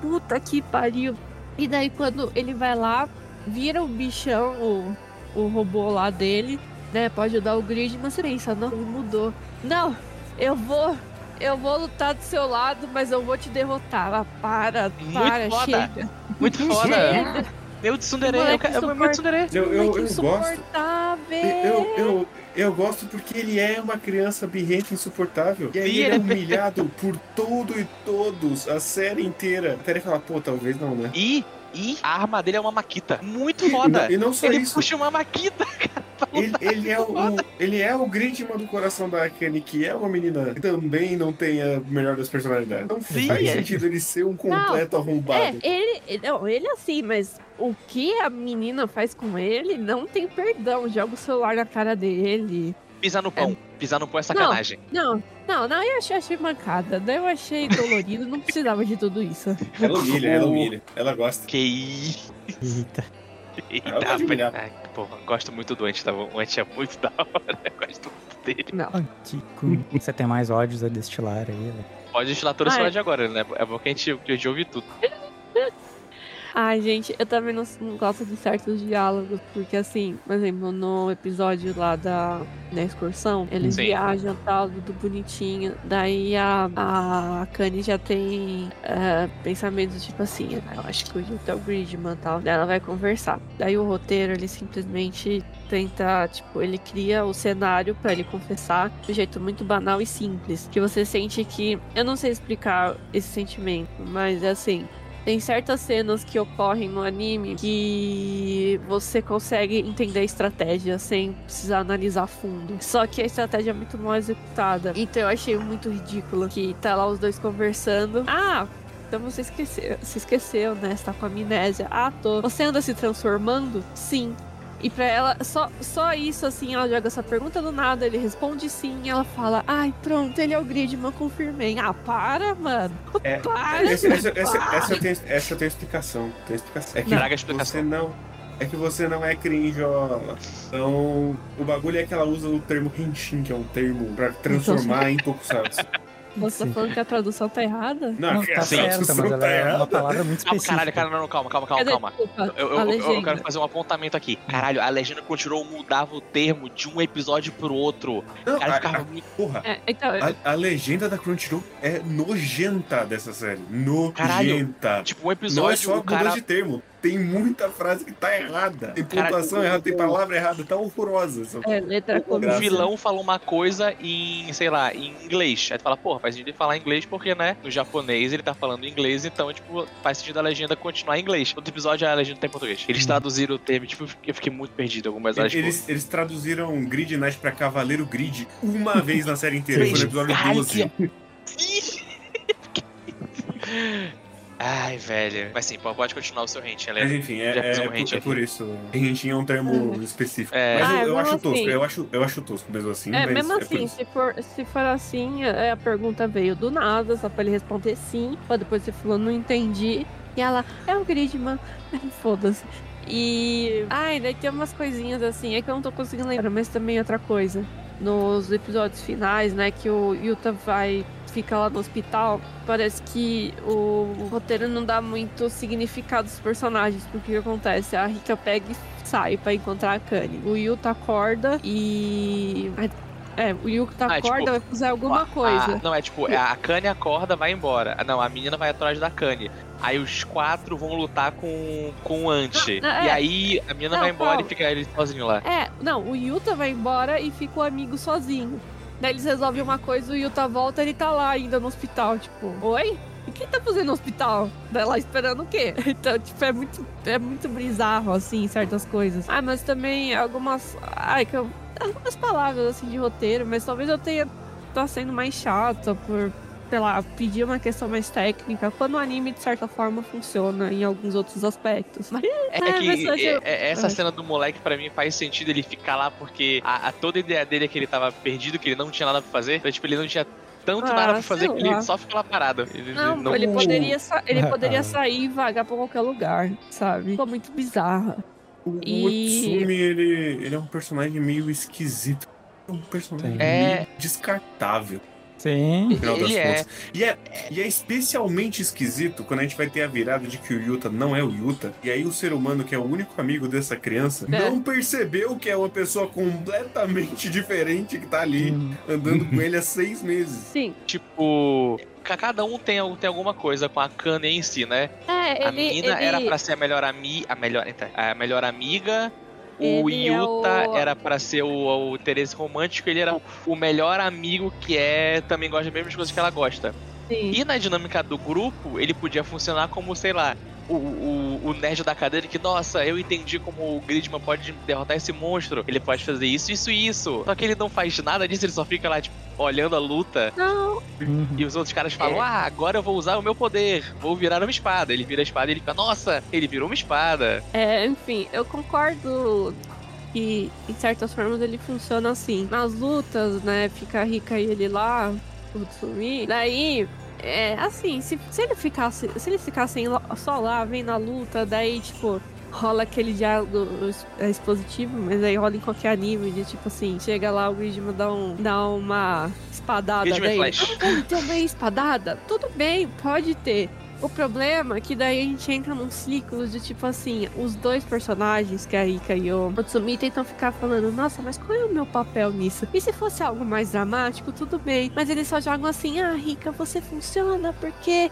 puta que pariu. E daí, quando ele vai lá, vira o bichão, o, o robô lá dele, né? Pode ajudar o Gridman. Você pensa, não, ele mudou. Não, eu vou... Eu vou lutar do seu lado, mas eu vou te derrotar. Ah, para, Muito para, foda. chega. Muito foda. Meu tsundere, eu, quero- eu, meu tsundere. Eu, eu, Moleque eu gosto. insuportável. Eu, eu, eu gosto porque ele é uma criança birrenta insuportável. E aí ele é ele é humilhado <laughs> por todo e todos, a série inteira. Até ele falar, pô, talvez não, né? E, e a arma dele é uma maquita. Muito foda. E não só Ele isso. puxa uma maquita, <laughs> cara. Ele, ele é o, ele é o Gridman do coração da Akane, que é uma menina que também não tem a melhor das personalidades. Não Sim, faz é. sentido ele ser um completo arrombado. É, ele, ele- não, ele assim, mas o que a menina faz com ele não tem perdão. Joga o celular na cara dele. Pisar no pão. Pisar no pão é sacanagem. Não, não, não, eu achei, achei mancada. Daí eu achei dolorido, não precisava de tudo isso. Ela humilha, ela humilha. Ela gosta. Que isso. Eita. Eita. Ai, porra, gosto muito do Ant, tá bom? O Ant é muito <laughs> da hora. Eu gosto muito dele. Não. Antico. Você tem mais ódios a destilar aí, né? Pode destilar toda a Ah, sua é. de agora, né? É bom que a gente, que a gente ouve tudo. <laughs> Ai, gente, eu também não, não gosto de certos diálogos, porque assim, por exemplo, no episódio lá da, da excursão, eles Sim. viajam tal, tudo bonitinho. Daí a, a Kanye já tem é, pensamentos tipo assim, "Ah, eu acho que o é o Gridman tal. Daí ela vai conversar. Daí o roteiro, ele simplesmente tenta, tipo, ele cria o cenário pra ele confessar de um jeito muito banal e simples. Que você sente que. Eu não sei explicar esse sentimento, mas é assim. Tem certas cenas que ocorrem no anime que você consegue entender a estratégia sem precisar analisar fundo. Só que a estratégia é muito mal executada. Então eu achei muito ridículo que tá lá os dois conversando. Ah, então você esqueceu, se esqueceu, né? Você tá com amnésia. Ah, tô. Você anda se transformando? Sim. E pra ela, só, só isso, assim, ela joga essa pergunta do nada, ele responde sim, e ela fala, ai, pronto, ele é o Gridman, confirmei. Ah, para, mano. <laughs> É, Para, Essa, essa, para. essa, essa eu tenho, essa eu tenho explicação. Tenho explicação. É que a explicação. você não. É que você não é crinjola. Então, o bagulho é que ela usa o termo henshin, que é um termo pra transformar em tokusatsu. <laughs> Você tá falando que a tradução tá errada? Não, Não, que tá a certa, tradução mas ela tá é uma errada. palavra muito Calma, específica. caralho, cara, não, calma, calma, calma, calma. Eu, eu- eu- eu quero fazer um apontamento aqui. Caralho, a legenda continuou mudava o termo de um episódio pro outro. Não, O cara a- ficava a- muito. porra, É, então, a, a legenda da Crunchyroll é nojenta dessa série. Caralho, Nojenta. Tipo, um Não é episódio, só o cara. de termo. Tem muita frase que tá errada. Tem Cara, pontuação errada, tem palavra errada. Tá horrorosa. essa- é, letra O com Graça. vilão falou uma coisa em, sei lá, em inglês. Aí tu fala, porra, faz sentido ele falar inglês porque, né, no japonês ele tá falando inglês, então, tipo, faz sentido a legenda continuar em inglês. Outro episódio a legenda tá em português. Eles Hum. traduziram o termo, tipo, eu fiquei- muito perdido algumas horas. Tipo, Eles, eles traduziram Grid Knight pra Cavaleiro Grid uma <laughs> vez na série inteira. Foi no episódio Caralho, <laughs> 12. Ai, velho. Mas sim, pode continuar o seu hint, Mas enfim, é, é, um por- hint é por isso. Henshin é um termo específico. É. Mas Ah, eu, eu acho tosco, assim. eu acho, eu acho tosco mesmo assim. É, mas mesmo é por assim, se for, se for assim, é, a pergunta veio do nada, só pra ele responder sim, pra depois você falou, não entendi. E ela, é o Gridman. <laughs> Foda-se. E. Ai, daí tem umas coisinhas assim, é que eu não tô conseguindo lembrar, mas também outra coisa. Nos episódios finais, né, que o Yuta vai. Fica lá no hospital, parece que o roteiro não dá muito significado aos personagens, porque o que acontece? A Rika pega e sai pra encontrar a Kanye. O Yuta acorda e. É, o Yuta Ah, é acorda tipo, vai fazer alguma A- coisa. não, é tipo, é, a Kanye acorda, vai embora. Ah, Não, a menina vai atrás da Kanye. Aí os quatro vão lutar com, com o Ant. Não, é. E aí a menina Não, vai embora e fica ele sozinho lá. É, não, o Yuta vai embora e fica o amigo sozinho. Daí eles resolvem uma coisa, o Yuta volta ele tá lá ainda no hospital, tipo, oi? E quem tá fazendo no hospital? Lá esperando o quê? <laughs> Então, tipo, é muito, é muito bizarro, assim, certas coisas. Ah, mas também algumas. Ai, que eu. Algumas palavras, assim, de roteiro, mas talvez eu tenha. tá sendo mais chata por. Sei lá, pedir uma questão mais técnica, quando o anime, de certa forma, funciona em alguns outros aspectos. Mas <laughs> É, É, que mas é- é- essa cena do moleque, pra mim, faz sentido ele ficar lá, porque a, a- toda a ideia dele é que ele tava perdido, que ele não tinha nada pra fazer. Então, tipo, ele não tinha tanto Ah, nada pra fazer que ele só fica lá parado. Ele Não, ele poderia, sa- ele <laughs> poderia ah. sair e vagar pra qualquer lugar, sabe? Ficou muito bizarra. O, o E- Otsumi, ele, ele é um personagem meio esquisito. É um personagem É. meio descartável. Sim. no final das Ele é. contas. E é, e é especialmente esquisito quando a gente vai ter a virada de que o Yuta não é o Yuta. E aí o ser humano, que é o único amigo dessa criança, É. não percebeu que é uma pessoa completamente <laughs> diferente que tá ali Hum. andando com <laughs> ele há seis meses. Sim. Tipo, ca- cada um tem, tem alguma coisa com a Kanye em si, né? É, a ele, menina ele... era pra ser a melhor amiga, a melhor, eita, a melhor amiga. O Ele é Yuta o- era pra ser o, o interesse romântico, ele era o melhor amigo que é também gosta das mesmas coisas que ela gosta. Sim. E na dinâmica do grupo, ele podia funcionar como, sei lá, o, o, o nerd da cadeira que, nossa, eu entendi como o Gridman pode derrotar esse monstro. Ele pode fazer isso, isso e isso. Só que ele não faz nada disso, ele só fica lá, tipo, olhando a luta. Não, Uhum. E os outros caras falam, É. ah, agora eu vou usar o meu poder, vou virar uma espada. Ele vira a espada e ele fica, nossa, ele virou uma espada. É, enfim, eu concordo que, em certas formas, ele funciona assim. Nas lutas, né, fica a Rika e ele lá, o Tsumi. Daí, é assim, se, se ele ficasse, se eles ficassem só lá, vendo a luta, daí, tipo, rola aquele diálogo é expositivo, mas aí rola em qualquer anime, de tipo assim, chega lá o Gridman dá, um, dá uma espadada Gridman daí. Flash. Pode ter uma espadada? Tudo bem, pode ter. O problema é que daí a gente entra num ciclo de tipo assim, os dois personagens, que é a Rika e o Otsumi, tentam ficar falando, nossa, mas qual é o meu papel nisso? E se fosse algo mais dramático, tudo bem. Mas eles só jogam assim, ah, Rika, você funciona porque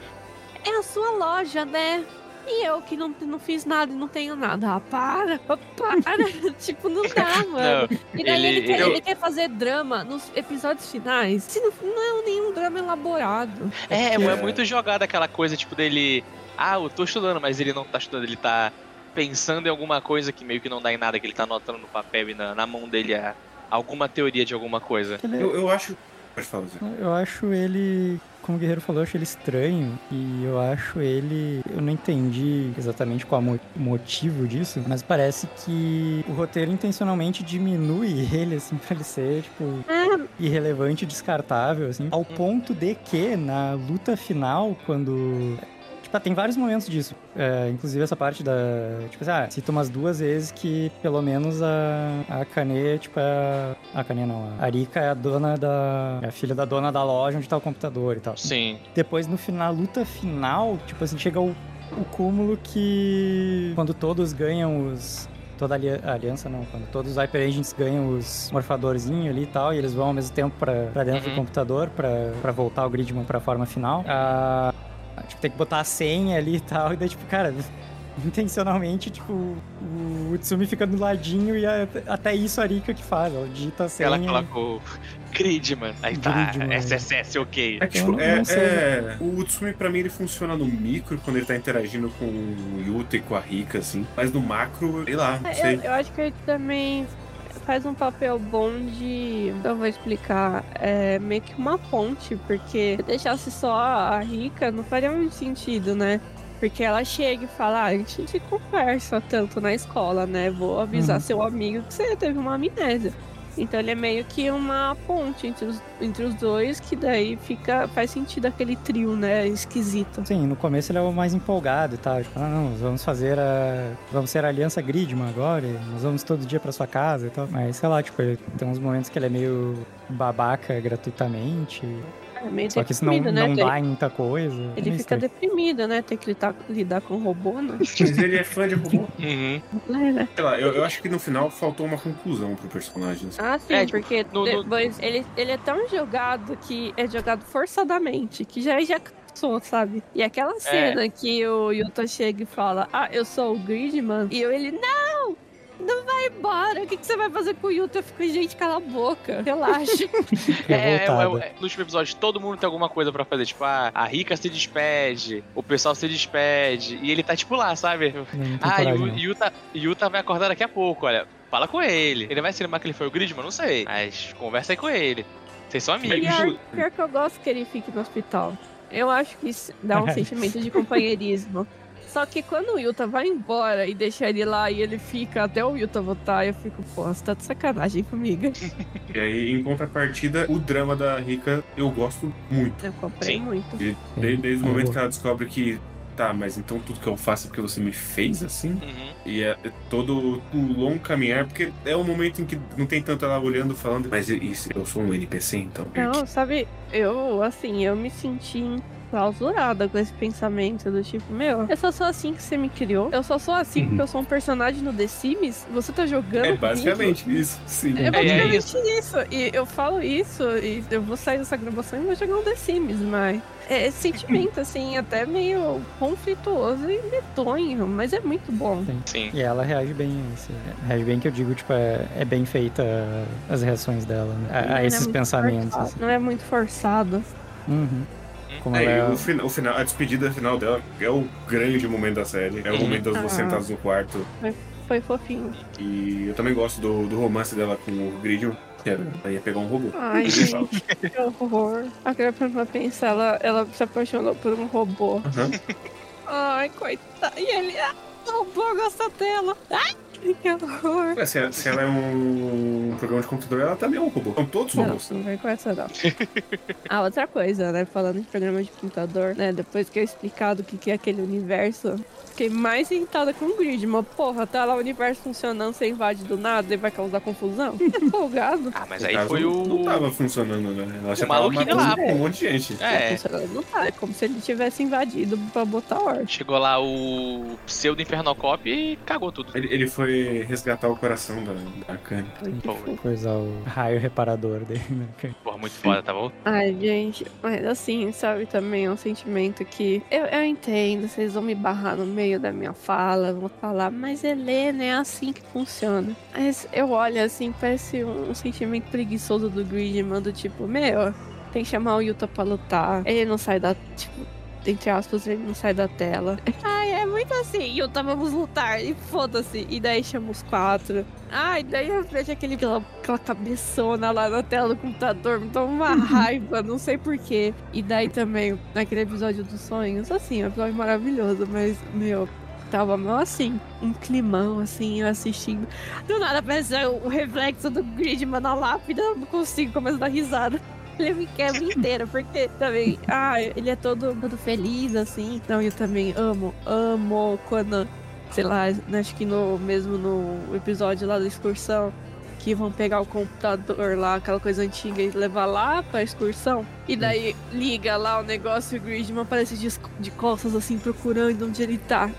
é a sua loja, né? E eu que não, não fiz nada e não tenho nada. Ah, para, <laughs> para. tipo, não dá, mano. E daí ele, ele- quer, eu- ele quer fazer drama nos episódios finais. Se não, não é nenhum drama elaborado. É, é, É. muito jogada aquela coisa, tipo, dele. Ah, eu tô estudando, mas ele não tá estudando, ele tá pensando em alguma coisa que meio que não dá em nada, que ele tá anotando no papel e na, na mão dele é alguma teoria de alguma coisa. Eu, eu acho. Pode falar, Zé. Eu acho ele, como o Guerreiro falou, eu acho ele estranho e eu acho ele. Eu não entendi exatamente qual é o motivo disso, mas parece que o roteiro intencionalmente diminui <laughs> ele, assim, pra ele ser, tipo, irrelevante, descartável, assim, ao ponto de que na luta final, quando. Tipo, tem vários momentos disso. É, inclusive essa parte da. Tipo assim, ah, cita umas duas vezes que pelo menos a, a Kane, tipo, é. a- A Kane não, a Arika é a dona da. É a filha da dona da loja onde tá o computador e tal. Sim. Depois, no final, luta final, tipo assim, chega o, o cúmulo que. Quando todos ganham os. Toda a ali- a aliança, não. Quando todos os Hyper Agents ganham os morfadorzinhos ali e tal, e eles vão ao mesmo tempo pra, pra dentro Uhum. do computador pra, pra voltar o Gridman pra forma final. Ah, tipo, tem que botar a senha ali e tal, e daí, tipo, cara. Intencionalmente, tipo, o Utsumi fica do ladinho e a- até isso a Rika que faz. Ela digita a senha. Ela colocou Gridman. Aí tá, Gridman. SSS, ok. É, tipo, é, é- o Utsumi pra mim ele funciona no micro quando ele tá interagindo com o Yuta e com a Rika, assim. Mas no macro, sei lá, não É, sei. Eu, eu acho que ele também faz um papel bom de. Eu vou explicar. É meio que uma ponte, porque se deixasse só a Rica, não faria muito sentido, né? Porque ela chega e fala, ah, a gente conversa tanto na escola, né? Vou avisar Uhum. seu amigo que você teve uma amnésia. Então ele é meio que uma ponte entre os, entre os dois, que daí fica. faz sentido aquele trio, né? Esquisito. Sim, no começo ele é o mais empolgado e tal. Tipo, ah, não, vamos fazer a. Vamos ser a Aliança Gridman agora, nós vamos todo dia pra sua casa e tal. Mas sei lá, tipo, ele tem uns momentos que ele é meio babaca gratuitamente. É meio Só que isso não, né? não Ele- dá em muita coisa. É Ele meio fica estranho. deprimido, né? Ter que lidar, lidar com robô, né? <laughs> Mas ele é fã de robô. Uhum. É, né? Sei lá, eu, eu acho que no final faltou uma conclusão pro personagem. assim. Ah, sim, É, tipo, porque no- no- ele, ele é tão jogado que é jogado forçadamente, que já já cansou, sabe? E aquela cena que o Yuta chega e fala, ah, eu sou o Gridman, e eu, ele, não! Não vai embora, o que, que você vai fazer com o Yuta? Eu fico, gente, cala a boca, relaxa. <laughs> É, é, é, é, no último episódio, todo mundo tem alguma coisa pra fazer. Tipo, ah, a Rika se despede, o pessoal se despede, e ele tá tipo lá, sabe? Ah, e o. Yuta, Yuta vai acordar daqui a pouco, olha. Fala com ele. Ele vai se lembrar que ele foi o Gridman? Não sei. Mas conversa aí com ele. Vocês são amigos. pior, pior que eu gosto que ele fique no hospital. Eu acho que isso dá um <laughs> sentimento de companheirismo. Só que quando o Yuta vai embora e deixa ele lá e ele fica até o Yuta voltar, eu fico, pô, você tá de sacanagem comigo. E aí, em contrapartida, o drama da Rika eu gosto muito. Eu comprei Sim. muito. E desde, desde o momento que ela descobre que tá, mas então tudo que eu faço é porque você me fez assim? Uhum. E é, é todo um longo caminhar, porque é um momento em que não tem tanto ela olhando falando, mas isso, eu sou um NPC, então. Não, sabe, eu, assim, eu me senti clausurada com esse pensamento do tipo, meu, eu só sou assim que você me criou. Eu só sou assim porque eu sou um personagem no The Sims. Você tá jogando. É comigo? basicamente isso, sim. É É, é basicamente isso. isso. E eu falo isso, e eu vou sair dessa gravação e vou jogar um The Sims, mas. É esse sentimento, assim, até meio conflituoso e medonho, mas é muito bom. Sim. E ela reage bem a isso. Reage bem que eu digo, tipo, é, é bem feita as reações dela, né? a, a é esses muito pensamentos. forçado, assim. Não é muito forçado. Uhum. Como É, ela é... o, final, o final, a despedida final dela é o grande momento da série. É o Uhum. momento das duas Ah. sentadas no quarto. Foi fofinho. E eu também gosto do, do romance dela com o Gridion, ela ia pegar um robô. Ai, <laughs> gente, que horror. Agora pra pensar, ela, ela se apaixonou por um robô. Aham. Ai, coitada. E ele. Ah, o robô gosta dela. Ai, <laughs> que horror. Ué, se, se ela é um programa de computador, ela também é um robô. São todos Não, robôs. não vem com essa não. <laughs> ah, outra coisa, né? Falando em programa de computador, né? Depois que eu explicado o que, que é aquele universo, fiquei mais irritada com o grid. Mas, porra, tá lá o universo funcionando, você invade do nada e vai causar confusão? É <laughs> folgado. Ah, mas aí foi não, o. Não tava funcionando, né? Ela já tava maluquinho matando lá, um monte de gente. Tá É, funcionando, não tá. É como se ele tivesse invadido pra botar ordem. chegou lá o pseudo Infernocop e cagou tudo. Ele, ele foi resgatar o coração da, da Kanye. Coisa, o raio reparador dele, né? Que- Porra, muito foda, tá bom? Ai, gente, mas assim, sabe, também é um sentimento que eu, eu entendo, vocês vão me barrar no meio da minha fala, vão falar, mas Helena, é assim que funciona. Mas eu olho assim, parece um, sentimento preguiçoso do Gridman, do tipo, meu, tem que chamar o Yuta pra lutar, ele não sai da, tipo, entre aspas, ele não sai da tela. <laughs> Ai, é muito assim, Yuta, vamos lutar, e foda-se. E daí chama os quatro. Ai, daí eu vejo aquele, aquela, aquela cabeçona lá na tela do computador, me dá uma raiva, não sei porquê. E daí também, naquele episódio dos sonhos, assim, é um episódio maravilhoso, mas, meu, tava meio assim, um climão, assim, eu assistindo. Do nada aparece o reflexo do Gridman na lápida, eu não consigo começar a dar risada. Ele me quebra inteiro, porque também, ah, ele é todo, todo feliz, assim. Então eu também amo, amo quando, sei lá, acho que no mesmo no episódio lá da excursão, que vão pegar o computador lá, aquela coisa antiga, e levar lá pra excursão. E daí liga lá o negócio e o Gridman aparece de, de costas, assim, procurando onde ele tá.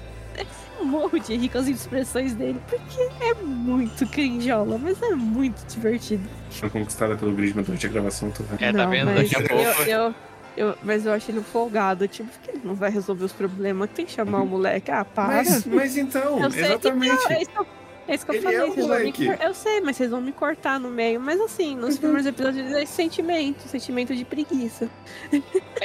Eu morro de rir com as expressões dele, porque é muito crinjola, mas é muito divertido. Foi conquistada pelo Gridman durante a gravação. Vendo. É, tá Não, vendo? mas Daqui a pouco. Eu, eu, eu- mas eu acho ele folgado, tipo, porque ele não vai resolver os problemas, tem que chamar o moleque. Ah, para. Mas, mas então, <laughs> eu sei exatamente. que não, é isso que eu, é isso que eu Ele falei. é vocês vão me eu sei, mas vocês vão me cortar no meio. Mas assim, nos primeiros episódios é esse sentimento, sentimento de preguiça. <laughs>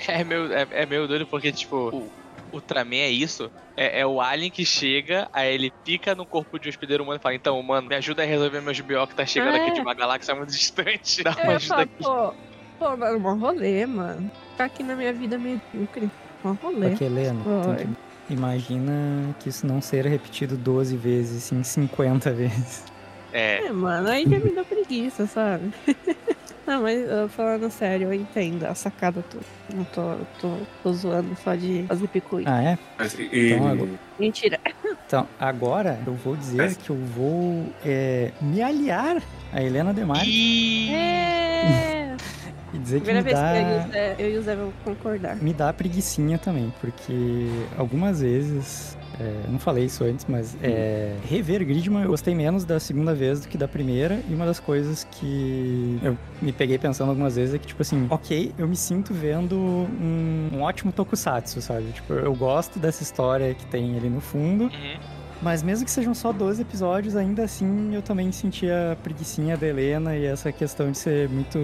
É meu, é, é meio doido porque, tipo, Ultraman é isso. É, é o alien que chega, aí ele pica no corpo de um hospedeiro humano e fala: Então, mano, me ajuda a resolver meus B.O. que tá chegando É. aqui de uma galáxia muito distante. Dá Eu uma ia ajuda falar, aqui. pô, pô, mano, um rolê, mano. Ficar aqui na minha vida medíocre. Um rolê. Porque, Helena, que- imagina que isso não ser repetido 12 vezes, sim 50 vezes. É, É, mano, aí já me dá preguiça, sabe? <laughs> Não, mas uh, falando sério, eu entendo a sacada toda. Não tô, tô, tô zoando só de fazer picuinha. Ah, é? Então, agora- Mentira. Então, agora eu vou dizer que eu vou é, me aliar a Helena Demar E... É! <laughs> e dizer que Primeira me vez que eu e o dá, Zé, eu e o Zé vamos concordar. me dá preguicinha também, porque algumas vezes, é, eu não falei isso antes, mas é, rever Gridman eu gostei menos da segunda vez do que da primeira, e uma das coisas que eu me peguei pensando algumas vezes é que, tipo assim, ok, eu me sinto vendo um, um ótimo tokusatsu, sabe? Tipo, eu gosto dessa história que tem ali no fundo, Uhum. mas mesmo que sejam só 12 episódios, ainda assim eu também sentia a preguicinha da Helena e essa questão de ser muito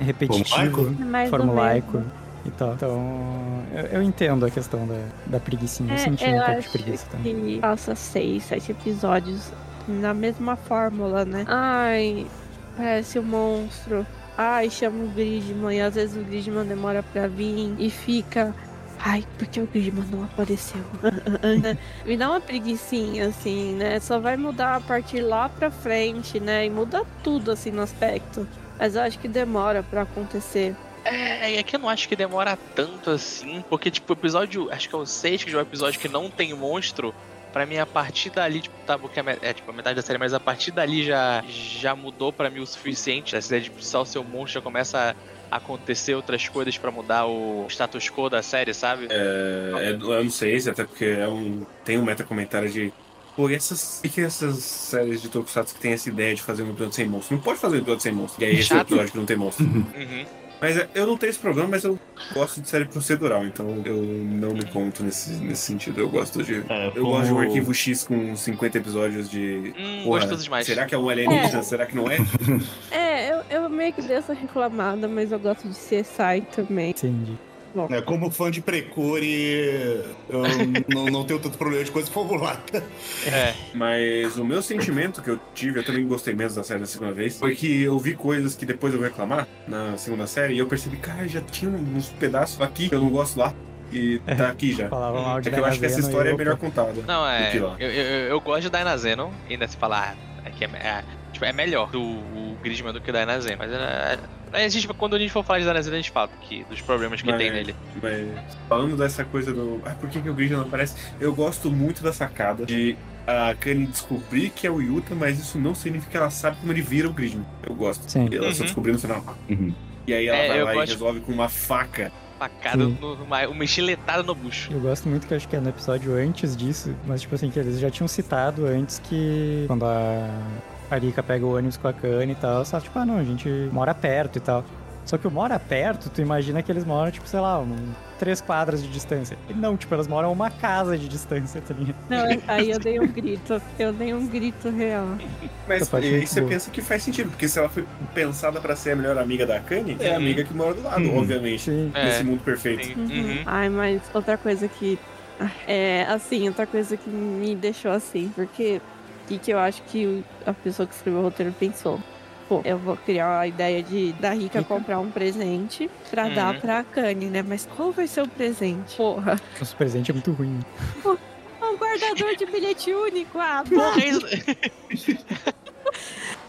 repetitivo, Formulaico? E tal. Então, eu, eu entendo a questão da, da preguicinha. Eu É, senti eu um pouco de acho preguiça também. que passa seis, sete episódios na mesma fórmula, né? Ai, parece um monstro. Ai, chama o Gridman e às vezes o Gridman demora pra vir e fica. Ai, por que o Gridman não apareceu? <laughs> Me dá uma preguicinha, assim, né? Só vai mudar a partir lá pra frente, né? E muda tudo, assim, no aspecto. Mas eu acho que demora pra acontecer. É, é que eu não acho que demora tanto assim, porque, tipo, o episódio. Acho que é o 6, que já é o episódio que não tem monstro. Pra mim, a partir dali, tipo, tá, porque é, é, tipo a metade da série, mas a partir dali já, já mudou pra mim o suficiente. Essa ideia de só o seu monstro já começa a acontecer outras coisas pra mudar o status quo da série, sabe? É, é do ano 6, até porque é um, tem um meta-comentário de. Pô, e essas, e que essas séries de Tokusatsu que tem essa ideia de fazer um episódio sem monstro? Não pode fazer um episódio sem monstro. E aí esse é o episódio que não tem monstro. Uhum. Mas é, eu não tenho esse problema, mas eu gosto de série procedural, então eu não me conto nesse, nesse sentido. Eu gosto de. É, Eu gosto de um como- arquivo X com 50 episódios de. Hum, Porra, gostoso demais. Será que é um alienígena? Será que não é? É, eu, eu meio que dei essa reclamada, mas eu gosto de CSI também. Entendi. É, como fã de Precure, eu <laughs> não, não tenho tanto problema de coisa formulada. É. Mas o meu sentimento que eu tive, eu também gostei menos da série da segunda vez, foi que eu vi coisas que depois eu vou reclamar na segunda série e eu percebi, cara, já tinha uns pedaços aqui que eu não gosto lá. E tá aqui já. Falava mal de É que eu acho que essa história é melhor contada. Não, é. Eu, eu, eu gosto de Dynazeno, e ainda se falar, é, que é, é, tipo, é melhor do o Gridman do que o Dynazeno. Mas é, é, a gente, quando a gente for falar de Dynazeno, a gente fala que, dos problemas que Mas- tem nele. Mas falando dessa coisa do. Ah, por que, que o Grid não aparece? Eu gosto muito da sacada de a Kanye descobrir que é o Yuta, mas isso não significa que ela sabe como ele vira o Gridman. Eu gosto. Sim. E ela só Uhum. descobriu no final. Uhum. E aí ela É, vai lá gosto- e resolve com uma faca. Facada, numa, uma estiletada no bucho. Eu gosto muito que acho que é no episódio antes disso, mas tipo assim, que eles já tinham citado antes que quando a Arika pega o ônibus com a Kanye e tal, só tipo, ah não, a gente mora perto e tal. Só que o mora perto, tu imagina que eles moram, tipo, sei lá, um, três quadras de distância. E não, tipo, elas moram a uma casa de distância, tá ligado? Não, aí eu dei um grito. Eu dei um grito real. Mas e é aí você boa. pensa que faz sentido, porque se ela foi pensada pra ser a melhor amiga da Kanye, é a amiga que mora do lado, Uhum. obviamente. Sim. É. Nesse mundo perfeito. Uhum. Uhum. Ai, mas outra coisa que. É, assim, outra coisa que me deixou assim, porque o que, que eu acho que a pessoa que escreveu o roteiro pensou? Pô, eu vou criar a ideia de da Rika Rika? comprar um presente pra Uhum. dar pra Kanye, né? Mas qual vai ser o presente? Porra, Nosso presente é muito ruim. um guardador de bilhete único. Ah, Porra, <laughs>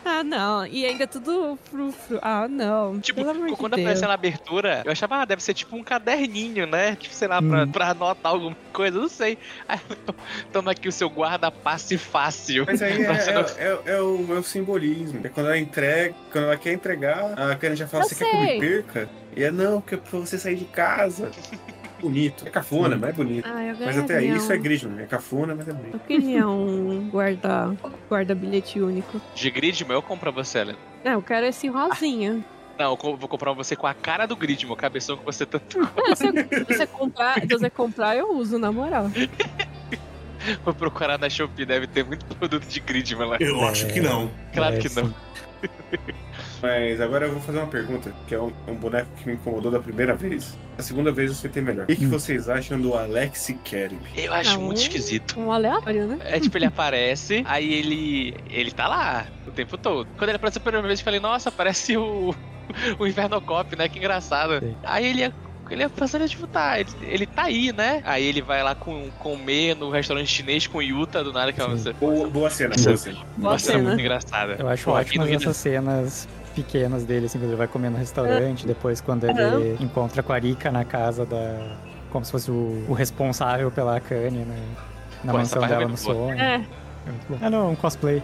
ah, não. E ainda tudo frufru. Ah, não. Tipo, Pelo amor de quando Deus. apareceu na abertura, eu achava, ah, deve ser tipo um caderninho, né? Tipo, sei lá, pra, Hum. pra anotar alguma coisa, não sei. Aí, <laughs> toma aqui o seu guarda-passe fácil. Mas aí <laughs> é, é- é- é o, é o simbolismo. É quando ela entrega, quando ela quer entregar, a Kanye já fala, Eu você quer que eu me perca? E é não, porque é pra você sair de casa. <laughs> bonito. É cafona, Sim. mas é bonito. Ah, eu Mas até aí isso é Gridman. É cafona, mas é bonito. Eu queria um guarda, guarda bilhete único. De Gridman, eu compro pra você, Helena. Não, eu quero esse rosinha. Não, eu vou comprar você com a cara do Gridman, o cabeção que você <laughs> tanto se, eu- se você comprar, se você comprar, eu uso, na moral. <laughs> Vou procurar na Shopee, deve ter muito produto de Gridman lá. Eu acho que não. Claro É, que não. <laughs> Mas agora eu vou fazer uma pergunta, que é um, um boneco que me incomodou da primeira vez. A segunda vez você tem melhor. O que, que Hum. vocês acham do Alex Kerib? Eu acho Não. muito esquisito. Um aleatório, né? É tipo, ele aparece, aí ele. ele tá lá o tempo todo. Quando ele apareceu pela primeira vez, eu falei, nossa, parece o. <laughs> o Invernocop, né? Que engraçado. Sim. Aí ele ia. Ele ia passando, tipo, tá, ele, ele tá aí, né? Aí ele vai lá com, comer no restaurante chinês com Yuta, do nada que você. Boa, boa cena, boa cena. Boa Nossa, é cena. muito engraçada. Eu acho Pô, aqui ótimas essas cenas pequenas dele, assim, quando ele vai comer no restaurante, depois quando ele Aham. encontra com a Rika na casa da. Como se fosse o, o responsável pela Kanye, né? Na Pô, mansão é dela no muito boa. sonho. É, É muito bom. Ah, não, um cosplay.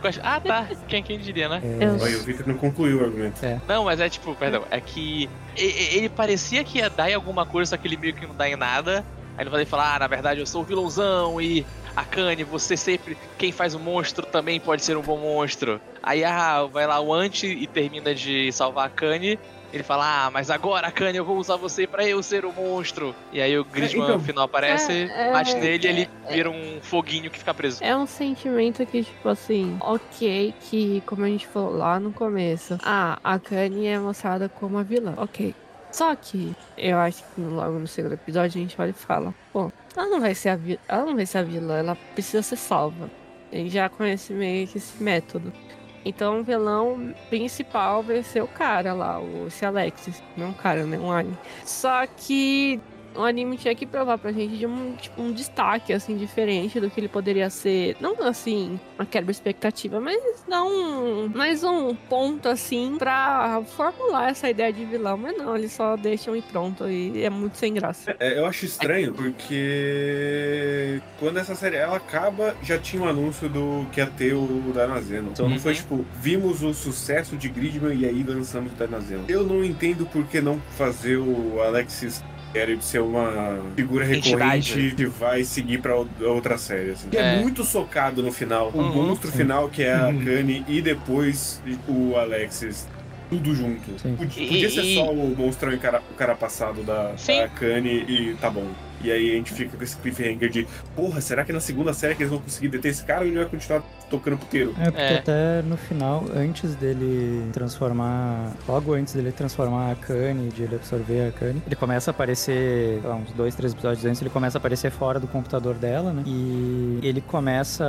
gosto- Ah, tá. Quem, quem diria, né? É, Eu- Olha, o Victor não concluiu o argumento. Não, mas é tipo, perdão, é que ele parecia que ia dar em alguma coisa, só que ele meio que não dá em nada. Aí ele vai falar, ah, na verdade eu sou o vilãozão e a Kanye, você sempre, quem faz o monstro também pode ser um bom monstro. Aí ah, vai lá o Anti e termina de salvar a Kanye. Ele fala, ah, mas agora, Kanye, eu vou usar você pra eu ser o monstro. E aí o Grisman então, no final aparece, é, é, bate nele e ele é, vira um foguinho que fica preso. é um sentimento que, tipo assim, ok, que como a gente falou lá no começo, ah, a Kanye é mostrada como a vilã, ok. Só que eu acho que logo no segundo episódio a gente olha e fala, pô, ela não vai ser a ela não vai ser a vilã, ela precisa ser salva. Gente já conhece meio que esse método. Então o vilão principal vai ser o cara lá, o, esse Alexis. Não um cara, né? Um alien. Só que o anime tinha que provar pra gente de um, tipo, um destaque, assim, diferente do que ele poderia ser. Não assim, uma quebra expectativa, mas dar um. Mais um ponto, assim, pra formular essa ideia de vilão. Mas não, eles só deixam e pronto. E é muito sem graça. É, eu acho estranho porque quando essa série ela acaba, já tinha um anúncio do que ia ter o Danazeno. Então não foi Uhum. tipo, vimos o sucesso de Gridman e aí lançamos o Danazeno. Eu não entendo por que não fazer o Alexis Garrett ser uma figura recorrente Entidade. que vai seguir pra outra série. Assim. Que é. É. muito socado no final. O Uhum. monstro Sim. final, que é a Uhum. Kanye, e depois o Alexis. Tudo junto. Sim. Podia, E- ser e- só o monstrão e cara, o cara passado da, Sim. da Kanye e tá bom. E aí a gente fica com esse cliffhanger de porra, será que na segunda série que eles vão conseguir deter esse cara ou ele vai continuar tocando puteiro? É, porque É. até no final, antes dele transformar. Logo antes dele transformar a Kanye, de ele absorver a Kanye, ele começa a aparecer, lá, uns dois, três episódios antes, ele começa a aparecer fora do computador dela, né? E ele começa,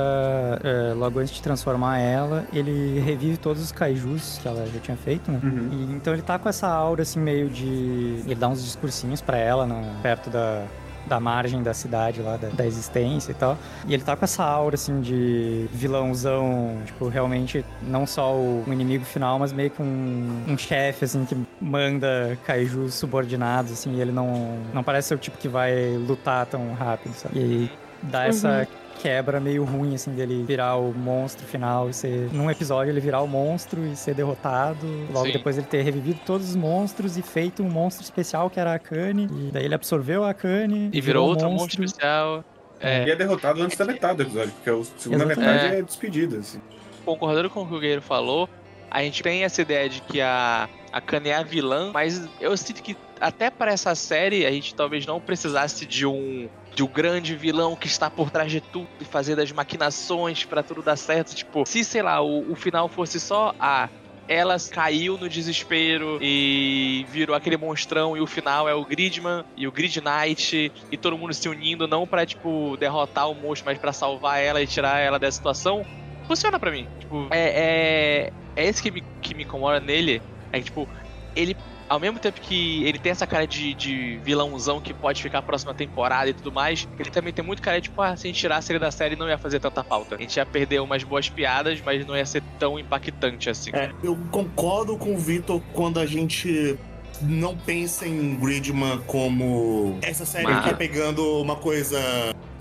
é, logo antes de transformar ela, ele revive todos os kaijus que ela já tinha feito, né? Uhum. E, então ele tá com essa aura assim meio de. Ele dá uns discursinhos pra ela na- perto da, da margem da cidade lá, da, da existência e tal. E ele tá com essa aura assim de vilãozão, tipo, realmente não só o, inimigo final, mas meio que um, um chefe, assim, que manda kaijus subordinados, assim, e ele não, não parece ser o tipo que vai lutar tão rápido, sabe? E dá essa quebra meio ruim, assim, dele virar o monstro final e ser. Num episódio ele virar o monstro e ser derrotado. Logo Sim. depois ele ter revivido todos os monstros e feito um monstro especial que era a Kanye. E daí ele absorveu a Kanye. E virou o outro monstro especial. É, E é derrotado antes da metade do episódio, porque a segunda Exatamente. metade É. é despedida, assim. concordando com o que o Guerreiro falou, a gente tem essa ideia de que a, a Kanye é a vilã, mas eu sinto que até para essa série a gente talvez não precisasse de um de um grande vilão que está por trás de tudo e fazendo as maquinações pra tudo dar certo. Tipo, se sei lá, o, o final fosse só a ela caiu no desespero e virou aquele monstrão e o final é o Gridman e o Grid Knight e todo mundo se unindo não pra, tipo, derrotar o monstro, mas pra salvar ela e tirar ela dessa situação. Funciona pra mim. Tipo, é, é, é esse que me, que me incomoda nele. É que, tipo, ele, ao mesmo tempo que ele tem essa cara de, de vilãozão que pode ficar próxima temporada e tudo mais, ele também tem muito cara de, tipo, ah, se a gente tirasse ele da série não ia fazer tanta falta. A gente ia perder umas boas piadas, mas não ia ser tão impactante assim. É, eu concordo com o Vitor quando a gente não pensa em Gridman como essa série Mas- que é pegando uma coisa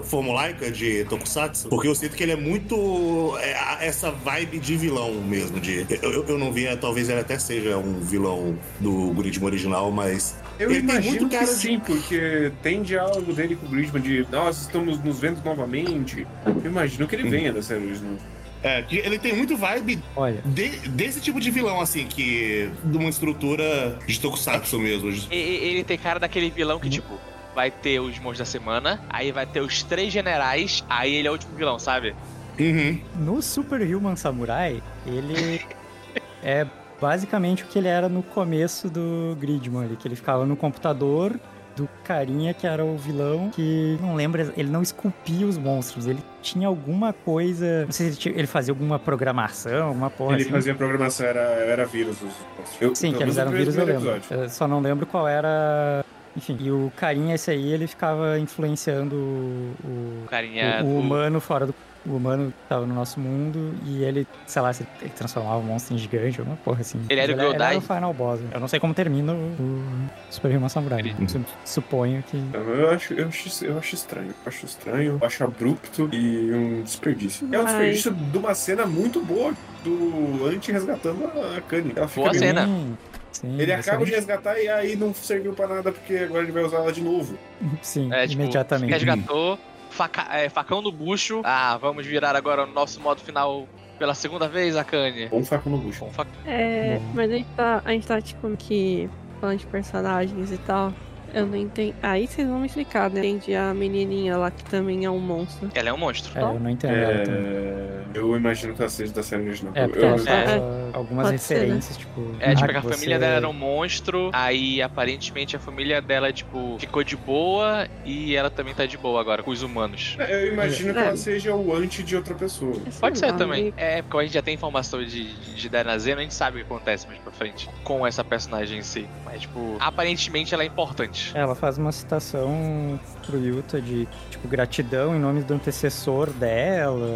formulaica de Tokusatsu, porque eu sinto que ele é muito é, essa vibe de vilão mesmo. De, eu, eu- eu não vi, talvez ele até seja um vilão do Gridman original, mas Eu Ele tem imagino muito que cara de- sim, porque tem diálogo dele com o Gridman de nós estamos nos vendo novamente. Eu imagino que ele Uhum. venha da série original. É, que ele tem muito vibe Olha, de- desse tipo de vilão, assim, que de uma estrutura de Tokusatsu mesmo. E- e- Ele tem cara daquele vilão que, tipo, vai ter os monstros da semana, aí vai ter os três generais, aí ele é o último vilão, sabe? Uhum. no Super Human Samurai, ele <laughs> é basicamente o que ele era no começo do Gridman ali, que ele ficava no computador do carinha que era o vilão, que não lembra, ele não esculpia os monstros, ele tinha alguma coisa, não sei se ele, tinha- ele fazia alguma programação, alguma porra ele assim. fazia programação, era, era vírus. os- Eu, Sim, que eles eram vírus, eu lembro. episódio. Eu só não lembro qual era. Enfim, e o carinha esse aí, ele ficava influenciando o, o, O carinha o- o do- humano fora do. O humano que tava no nosso mundo e ele, sei lá, se ele transformava o monstro em gigante, alguma porra assim. Ele era o Mas ele, Godai? era o Final Boss. né? Eu não sei como termina o, Super Human Samurai. né? Ele- Su- Suponho que. Eu acho, eu, acho, eu acho estranho. Eu acho estranho, eu acho abrupto e um desperdício. É um desperdício de uma cena muito boa do Anti resgatando a Kanye. Ela fica Boa meio- cena. Sim, sim, Ele acaba de resgatar e aí não serviu pra nada porque agora ele vai usar ela de novo. Sim, É, tipo, imediatamente. resgatou, faca- é, facão no bucho. Ah, vamos virar agora o nosso modo final pela segunda vez, Akane. Bom faco no bucho. Bom, fa- É, Bom. mas a gente tá, a gente tá tipo que falando de personagens e tal. Eu não entendi. Aí vocês vão me explicar, né? Entendi a menininha lá que também é um monstro. Ela é um monstro. É, eu não entendo ela também. É, eu imagino que ela seja da série original. É, porque eu, ela fala É. algumas Pode ser, né? referências, tipo. É, tipo, ah, que a você- família dela era um monstro, aí aparentemente a família dela, tipo, ficou de boa e ela também tá de boa agora com os humanos. eu imagino que É. ela seja o anti de outra pessoa. Pode ser também. É, porque a gente já tem informação de, de Danazeno, a gente sabe o que acontece mais pra frente com essa personagem em si. Mas, tipo, aparentemente ela é importante. Ela faz uma citação pro Yuta de, tipo, gratidão em nome do antecessor dela.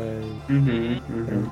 Uhum, uhum.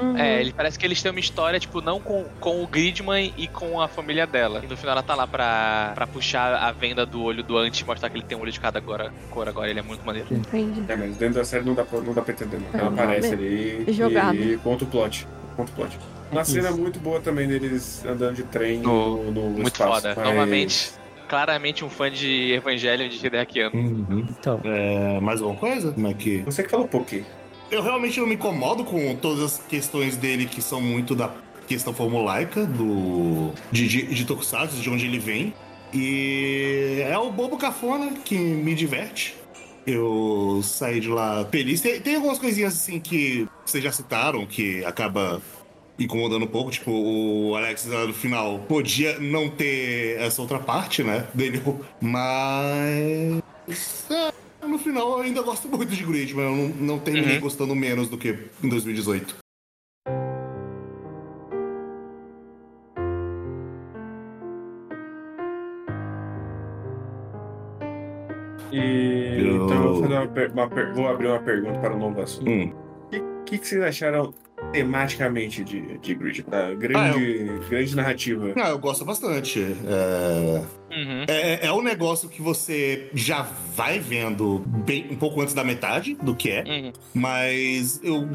Uhum. É, ele parece que eles têm uma história, tipo, não com, com o Gridman e com a família dela. E no final ela tá lá pra, pra puxar a venda do olho do Ant e mostrar que ele tem um olho de cada agora, cor agora. Ele é muito maneiro. Entendi. É, mas dentro da série não dá pra, não dá pra entender. Não. É, Ela aparece é ali jogado. e conta o plot. Conta o plot. Uma Isso. cena muito boa também deles andando de trem No- no, no Muito espaço. foda. mas- Novamente, claramente um fã de Evangelho de Hideakiano. Uhum. Então, É, mais alguma coisa? Como é que. Você que falou pouquinho. Eu realmente não me incomodo com todas as questões dele que são muito da questão formulaica do de, de, de Tokusatsu, de onde ele vem. E é o bobo cafona que me diverte. Eu saí de lá feliz. Tem, tem algumas coisinhas assim que vocês já citaram que acaba incomodando um pouco. Tipo, o Alex no final podia não ter essa outra parte, né? Dele. Mas. é, no final eu ainda gosto muito de Gridman. Eu não, não tenho Uhum. ninguém gostando menos do que em 2018. E Eu- então eu vou, fazer uma uma vou abrir uma pergunta para o novo assunto. Hum. O que, que vocês acharam tematicamente de, de Grid? Da grande, grande narrativa. Ah, eu gosto bastante. É... Uhum. É, é um negócio que você já vai vendo bem um pouco antes da metade do que é, Uhum. mas eu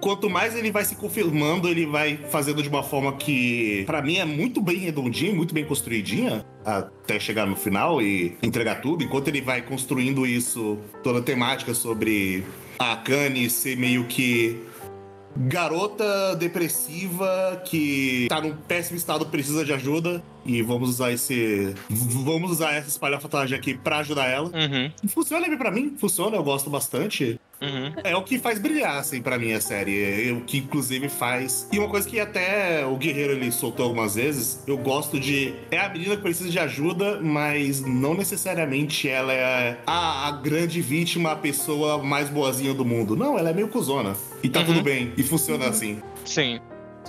quanto mais ele vai se confirmando, ele vai fazendo de uma forma que pra mim é muito bem redondinha, muito bem construidinha até chegar no final e entregar tudo. Enquanto ele vai construindo isso, toda a temática sobre a Akane ser meio que garota depressiva que tá num péssimo estado, precisa de ajuda. E vamos usar esse. Vamos usar essa espalhafatagem aqui pra ajudar ela. Uhum. Funciona bem pra mim, funciona, eu gosto bastante. Uhum. É o que faz brilhar, assim, pra mim a série. É o que inclusive faz. E uma coisa que até o Guerreiro ele soltou algumas vezes, eu gosto de. É a menina que precisa de ajuda, mas não necessariamente ela é a, a grande vítima, a pessoa mais boazinha do mundo. Não, ela é meio cuzona. E tá Uhum. tudo bem. E funciona assim. Sim.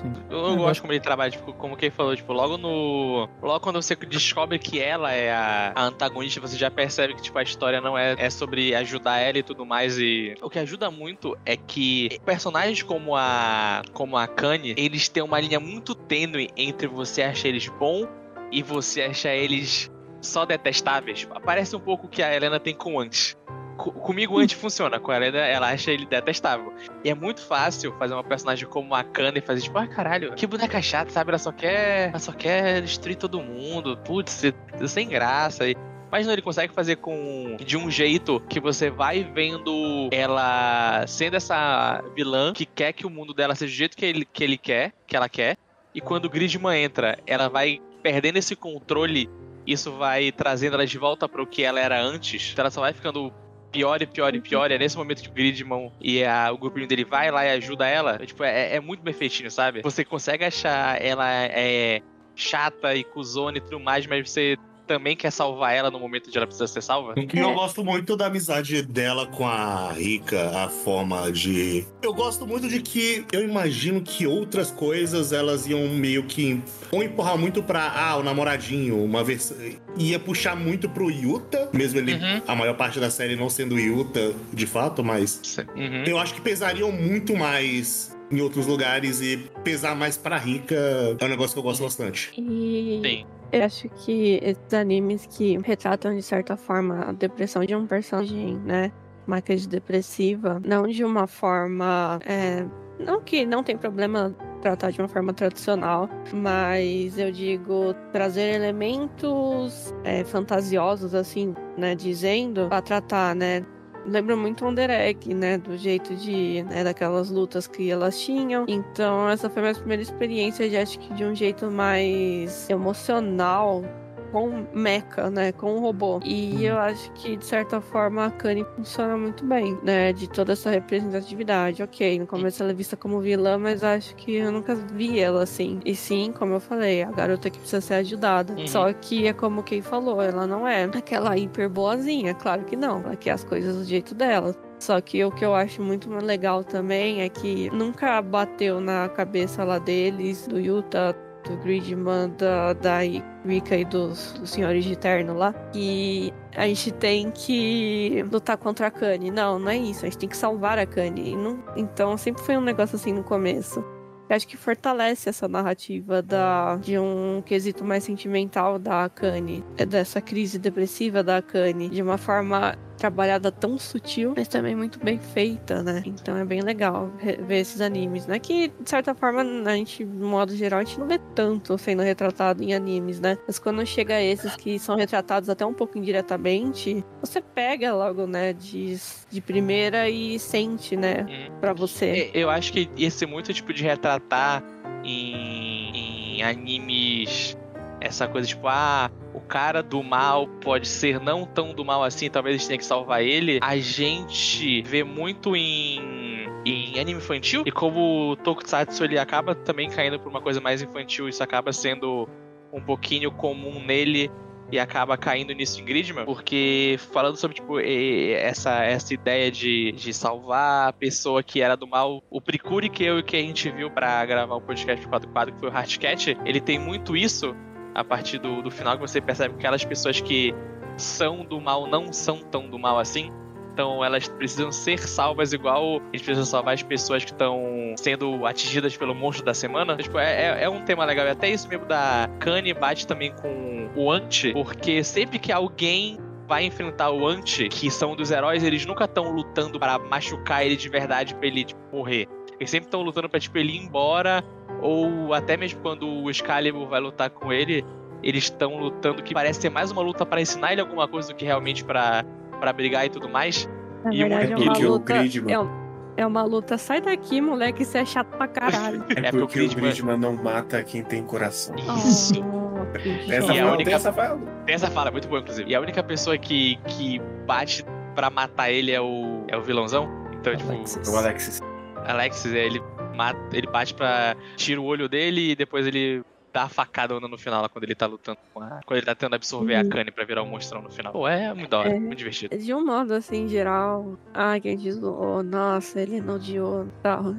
Sim. Eu, eu gosto como ele trabalha, tipo, como quem falou, tipo, logo no. Logo quando você descobre que ela é a, a antagonista, você já percebe que, tipo, a história não é, é sobre ajudar ela e tudo mais. E o que ajuda muito é que personagens como a. como a Kanye, eles têm uma linha muito tênue entre você achar eles bom e você achar eles só detestáveis. Parece um pouco o que a Helena tem com antes. Co- Comigo antes funciona, com a Helena ela acha ele detestável. E é muito fácil fazer uma personagem como a Kana e fazer tipo, ah, caralho, que boneca chata, sabe? Ela só quer. Ela só quer destruir todo mundo. Putz, sem graça. E... Mas não, ele consegue fazer com de um jeito que você vai vendo ela sendo essa vilã que quer que o mundo dela seja do jeito que ele, que ele quer, que ela quer. E quando Gridman entra, ela vai perdendo esse controle. Isso vai trazendo ela de volta para o que ela era antes. Então ela só vai ficando pior e pior e pior. É nesse momento que o Gridman e a- o grupinho dele vai lá e ajuda ela. É, tipo, é, é muito bem feitinho, sabe? Você consegue achar ela é chata e cuzona e tudo mais, mas você também quer salvar ela no momento de ela precisa ser salva. E eu gosto muito da amizade dela com a Rika, a forma de. Eu gosto muito de que eu imagino que outras coisas elas iam meio que. Ou empurrar muito pra. Ah, o namoradinho, uma vez. Ia puxar muito pro Yuta, mesmo ele. Uhum. A maior parte da série não sendo Yuta de fato, mas. Uhum. Eu acho que pesariam muito mais em outros lugares e pesar mais pra Rika é um negócio que eu gosto bastante. E Sim. Eu acho que esses animes que retratam de certa forma a depressão de um personagem, né? Uma crise depressiva, não de uma forma. é, não que não tem problema tratar de uma forma tradicional, mas eu digo trazer elementos é, fantasiosos, assim, né? Dizendo, pra tratar, né? Lembra muito Under Egg, né? Do jeito de, né, daquelas lutas que elas tinham. Então, essa foi a minha primeira experiência de acho que de um jeito mais emocional com mecha, né? Com o robô. E eu acho que, de certa forma, a Kanye funciona muito bem, né? De toda essa representatividade. Ok, no começo ela é vista como vilã, mas acho que eu nunca vi ela assim. E sim, como eu falei, a garota que precisa ser ajudada. Uhum. Só que é como quem falou, ela não é aquela hiper boazinha, claro que não. Ela quer as coisas do jeito dela. Só que o que eu acho muito legal também é que nunca bateu na cabeça lá deles, do Yuta, do Gridman, da, da Rika e dos, dos senhores de terno lá, que a gente tem que lutar contra a Kanye. Não, não é isso. A gente tem que salvar a Kanye. Não... Então sempre foi um negócio assim no começo. Eu acho que fortalece essa narrativa da, de um quesito mais sentimental da Akane, é dessa crise depressiva da Akane, de uma forma trabalhada tão sutil, mas também muito bem feita, né? Então é bem legal ver esses animes, né? Que, de certa forma, a gente, de modo geral, a gente não vê tanto sendo retratado em animes, né? Mas quando chega esses que são retratados até um pouco indiretamente, você pega logo, né, de, de primeira e sente, né, hum. pra você. É, eu acho que esse muito tipo de retratar em, em animes essa coisa tipo, ah, o cara do mal pode ser não tão do mal assim, talvez a gente tenha que salvar ele. A gente vê muito em, em anime infantil, e como o Tokusatsu ele acaba também caindo por uma coisa mais infantil, isso acaba sendo um pouquinho comum nele e acaba caindo nisso em Gridman, porque falando sobre, tipo, essa, essa ideia de, de salvar a pessoa que era do mal, o Precure que eu e que a gente viu para gravar o podcast 4 quadro, que foi o Heartcat, ele tem muito isso, a partir do, do final que você percebe que aquelas pessoas que são do mal não são tão do mal assim. Então elas precisam ser salvas igual a gente precisa salvar as pessoas que estão sendo atingidas pelo monstro da semana. Tipo, é, é, é um tema legal. E até isso mesmo da Kanye bate também com o Anti, porque sempre que alguém vai enfrentar o Anti, que são dos heróis, eles nunca estão lutando para machucar ele de verdade pra ele tipo, morrer. Eles sempre estão lutando pra tipo, ele ir embora ou até mesmo quando o Excalibur vai lutar com ele, eles estão lutando que parece ser mais uma luta para ensinar ele alguma coisa do que realmente para para brigar e tudo mais. Na e verdade, é uma luta, é, é, uma luta, sai daqui, moleque, isso é chato pra caralho. <laughs> é, é porque, o Gridman... o Gridman não mata quem tem coração. Isso. Oh, <laughs> essa, fala, única... essa fala. Tem essa fala, muito boa, inclusive. E a única pessoa que, que bate pra matar ele é o, é o vilãozão. Então, Alexis. tipo. O Alexis. Alexis, ele mata, ele bate pra. tira o olho dele e depois ele dá a facada no final, quando ele tá lutando com a. Quando ele tá tentando absorver uhum. a Kanye pra virar um monstrão no final. Pô, é muito da hora, é, muito divertido. De um modo assim, geral, ah, quem diz, oh, nossa, ele não odiou tal.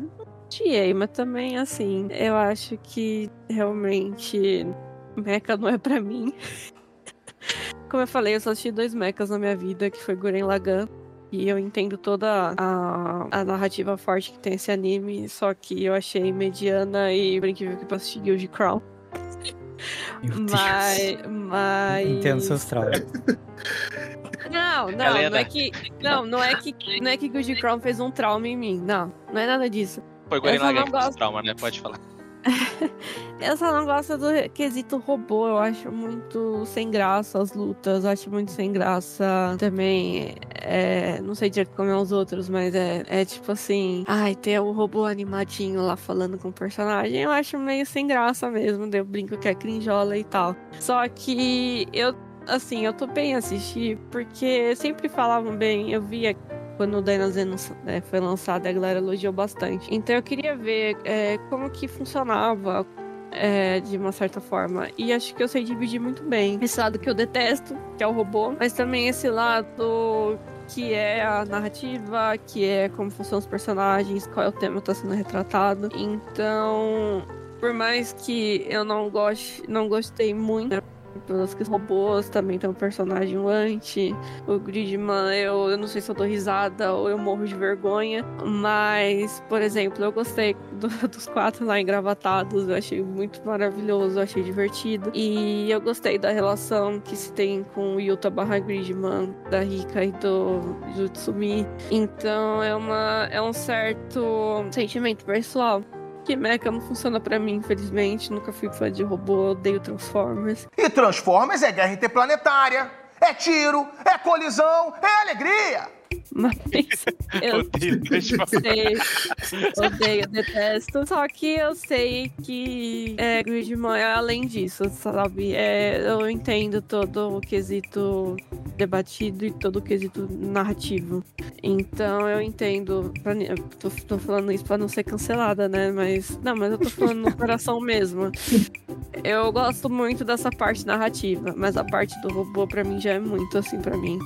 Odiei, mas também assim, eu acho que realmente Mecha não é pra mim. <laughs> Como eu falei, eu só assisti dois mechas na minha vida, que foi Guren Lagann e eu entendo toda a, a narrativa forte que tem esse anime, só que eu achei mediana e por incrível que possa assistir Guild Crown. mas, mas. Entendo seus traumas. Não, não, Galera. não é que. Não, não é que. Não é que Guild Crown fez um trauma em mim. Não, não é nada disso. Foi Lagann que fez trauma, né? Pode falar. <laughs> eu só não gosto do quesito robô. Eu acho muito sem graça as lutas. Acho muito sem graça também. É, não sei direito como é os outros, mas é, é tipo assim. Ai, ter o robô animadinho lá falando com o personagem. Eu acho meio sem graça mesmo. Eu brinco que é crinjola e tal. Só que eu assim, eu tô bem assistir, porque sempre falavam bem, eu via quando o Dynasty né, foi lançado, a galera elogiou bastante. Então eu queria ver é, como que funcionava é, de uma certa forma. E acho que eu sei dividir muito bem. Esse lado que eu detesto, que é o robô, mas também esse lado que é a narrativa, que é como funcionam os personagens, qual é o tema que está sendo retratado. Então, por mais que eu não goste, não gostei muito, pelos que robôs também tem um personagem anti. O Gridman, eu, eu não sei se eu dou risada ou eu morro de vergonha. Mas, por exemplo, eu gostei do, <laughs> dos quatro lá engravatados. Eu achei muito maravilhoso, eu achei divertido. E eu gostei da relação que se tem com o Yuta barra Gridman, da Rika e do Jutsumi. Então é, uma, é um certo sentimento pessoal que mecha não funciona para mim, infelizmente. Nunca fui fã de robô, odeio Transformers. E Transformers é guerra interplanetária, é tiro, é colisão, é alegria! Mas <laughs> eu odeio, sei, odeio, detesto. Só que eu sei que é, Gridman é além disso, sabe? É, eu entendo todo o quesito debatido e todo o quesito narrativo. Então eu entendo. Pra, eu tô, tô falando isso pra não ser cancelada, né? Mas. Não, mas eu tô falando no coração <laughs> mesmo. Eu gosto muito dessa parte narrativa, mas a parte do robô pra mim já é muito assim pra mim.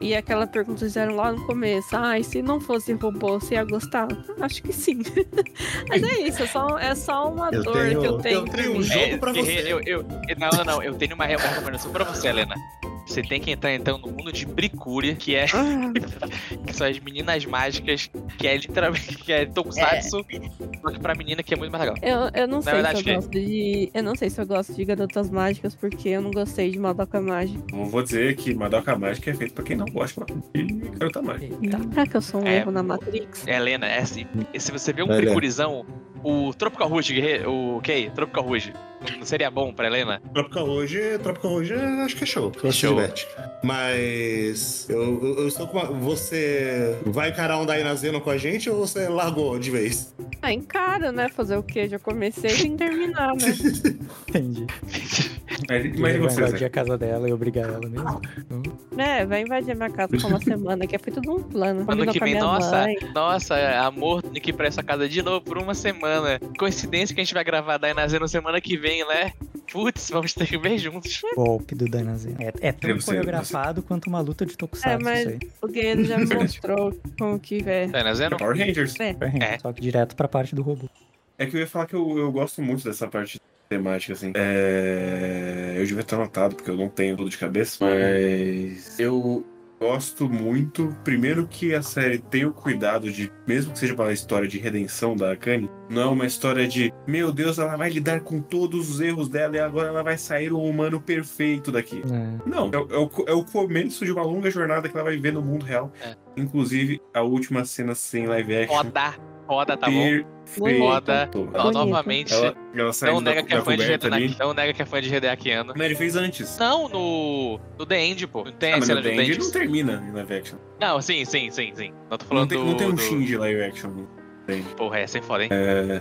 E aquela pergunta que fizeram lá no começo, ah, e se não fosse robô, você ia gostar? Acho que sim. <laughs> mas é isso, é só, é só uma Eu dor tenho- que eu tenho. eu pra tenho um jogo pra guerreiro, você. Eu, eu, não, não, não. Eu tenho uma, uma recomendação pra você, Helena. Você tem que entrar então no mundo de Bricúria, que é Ah, <laughs> que são as meninas mágicas, que é literalmente que é Tokusatsu, só que pra menina que é muito mais legal. Eu, eu não sei verdade, se que- eu gosto de. Eu não sei se eu gosto de garotas mágicas, porque eu não gostei de Madoka Mágica. Eu vou dizer que Madoka Mágica é feito pra quem não gosta de Garota Mágica. Eita. Será que eu sou um É. erro na Matrix? Helena, é assim. Se você vê um. Bricurizão, o Tropical Rouge, guerreiro, o Kay, Tropical Rouge, não seria bom pra Helena? Tropical hoje, Tropical hoje é- acho que é show. Se Show. diverte. Mas eu, eu, eu estou com uma, Você vai encarar um Dainazeno com a gente ou você largou de vez? Ah, encara, né? Fazer o quê? Já comecei sem terminar, né? <laughs> Entendi. <laughs> Mas, Ele mas e vai vocês, invadir a casa dela e obrigar ela mesmo. É, vai invadir minha casa por uma semana, que foi tudo um plano. Ano que a vem, nossa, mãe. nossa, amor, tem que ir pra essa casa de novo por uma semana. Coincidência que a gente vai gravar Dainazeno semana que vem, né? Putz, vamos ter que ver juntos. <laughs> Golpe do Dainazen. É, é tão Deve coreografado quanto uma luta de tokusatsu, É, mas- isso aí. O guerreiro já me <laughs> mostrou como que é. Dainazeno? Power Rangers. É. Só que direto pra parte do robô. É que eu ia falar que eu, eu gosto muito dessa parte temática, assim. É... Eu devia ter anotado, porque eu não tenho tudo de cabeça, mas eu gosto muito, primeiro que a série tem o cuidado de, mesmo que seja uma história de redenção da Akane, não é uma história de, meu Deus, ela vai lidar com todos os erros dela e agora ela vai sair um humano perfeito daqui. É. Não, é, o- é o, é o começo de uma longa jornada que ela vai viver no mundo real. É. Inclusive, a última cena sem live action. Roda, roda, tá bom? Bonito. novamente, Ela, ela não nega da, que é da não nega que é fã de Hideakiano. Mas ele fez antes. Não, no. No The End, pô. Não tem Ah, mas no The The End não termina em live action. Não, sim, sim, sim, sim. Não tô Não falando tem, do. não tem um do... Shinji live action. End. Porra, essa é foda, hein?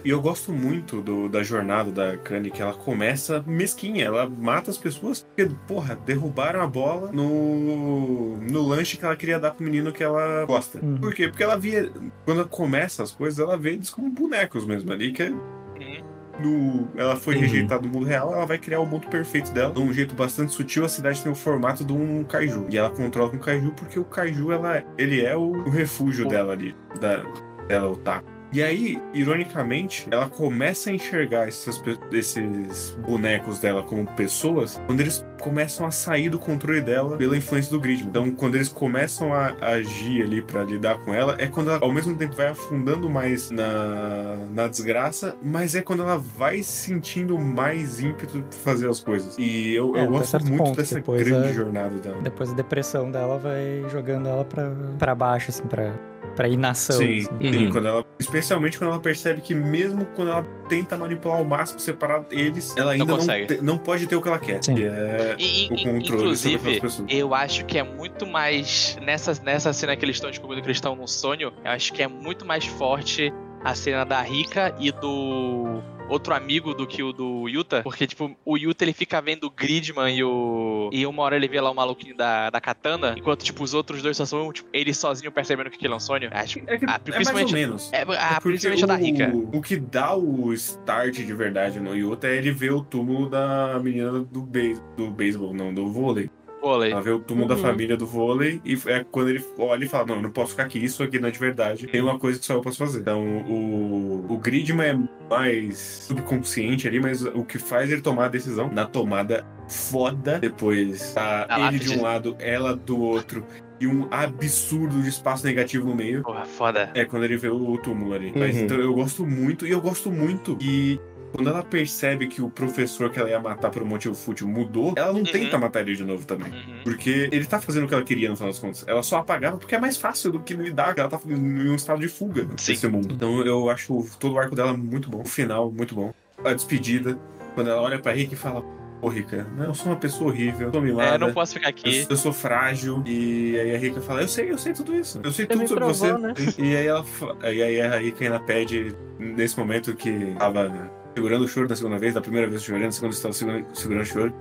E eu gosto muito do- da jornada da Kanye, que ela começa mesquinha. Ela mata as pessoas porque, porra, derrubaram a bola no, no lanche que ela queria dar pro menino que ela gosta. Uhum. Por quê? Porque ela via. Quando ela começa as coisas, ela vê eles como bonecos mesmo ali, que é Uhum. no, ela foi Uhum. rejeitada do mundo real, ela vai criar o mundo perfeito dela. De um jeito bastante sutil, a cidade tem o formato de um kaiju. E ela controla com o kaiju porque o kaiju, ela, ele é o, o refúgio dela ali. Da, dela, o taco. E aí, ironicamente, ela começa a enxergar esses, esses bonecos dela como pessoas quando eles começam a sair do controle dela pela influência do Gridman. Então, quando eles começam a agir ali pra lidar com ela, é quando ela, ao mesmo tempo, vai afundando mais na, na desgraça, mas é quando ela vai sentindo mais ímpeto pra fazer as coisas. E eu, É, eu gosto muito ponto. dessa grande a- jornada dela. Depois a depressão dela vai jogando ela pra, pra baixo, assim, pra, pra inação. Sim, assim. sim, Uhum. quando ela, especialmente quando ela percebe que mesmo quando ela tenta manipular ao máximo, separar eles, ela ainda não, consegue. te- não pode ter o que ela quer. Sim. Que é E, o controle sobre inclusive, eu acho que é muito mais. Nessa, nessa cena que eles estão descobrindo que eles estão num sonho, eu acho que é muito mais forte a cena da Rika e do outro amigo do que o do Yuta. Porque, tipo, o Yuta ele fica vendo o Gridman e o. E uma hora ele vê lá o maluquinho da, da katana, enquanto, tipo, os outros dois só são, tipo, ele sozinho percebendo que aquilo é um sonho. Acho É, que, Ah, é mais ou menos. É, É ah, porque principalmente a da Rika. O, o que dá o start de verdade no Yuta é ele ver o túmulo da menina do, beis, do beisebol, não, do vôlei. Vôlei. Ela vê o túmulo Uhum. da família do vôlei e é quando ele olha e fala: Não, eu não posso ficar aqui, isso aqui não é de verdade. Tem uma coisa que só eu posso fazer. Então o, o Gridman é mais subconsciente ali, mas o que faz ele tomar a decisão na tomada foda. Depois tá A ele de um lado, ela do outro. E um absurdo de espaço negativo no meio. Porra, foda. É quando ele vê o túmulo ali. Mas Uhum. então eu gosto muito, e eu gosto muito. E quando ela percebe que o professor que ela ia matar por um motivo fútil mudou, ela não Uhum. tenta matar ele de novo também. Uhum. Porque ele tá fazendo o que ela queria, no final das contas. Ela só apagava porque é mais fácil do que lidar, que ela tá em um estado de fuga Sim. desse mundo. Então eu acho todo o arco dela muito bom. O final, muito bom. A despedida, quando ela olha pra Rick e fala: Ô, Rica, eu sou uma pessoa horrível, eu tô mimada. É, eu não posso ficar aqui. Eu, eu sou frágil. E aí a Rika fala, eu sei, eu sei tudo isso. Eu sei Você tudo me sobre provou, você. né? E aí ela e aí a Rika ainda pede, nesse momento que tava segurando o choro da segunda vez, da primeira vez chorando, da segunda vez estava segurando, segurando o choro.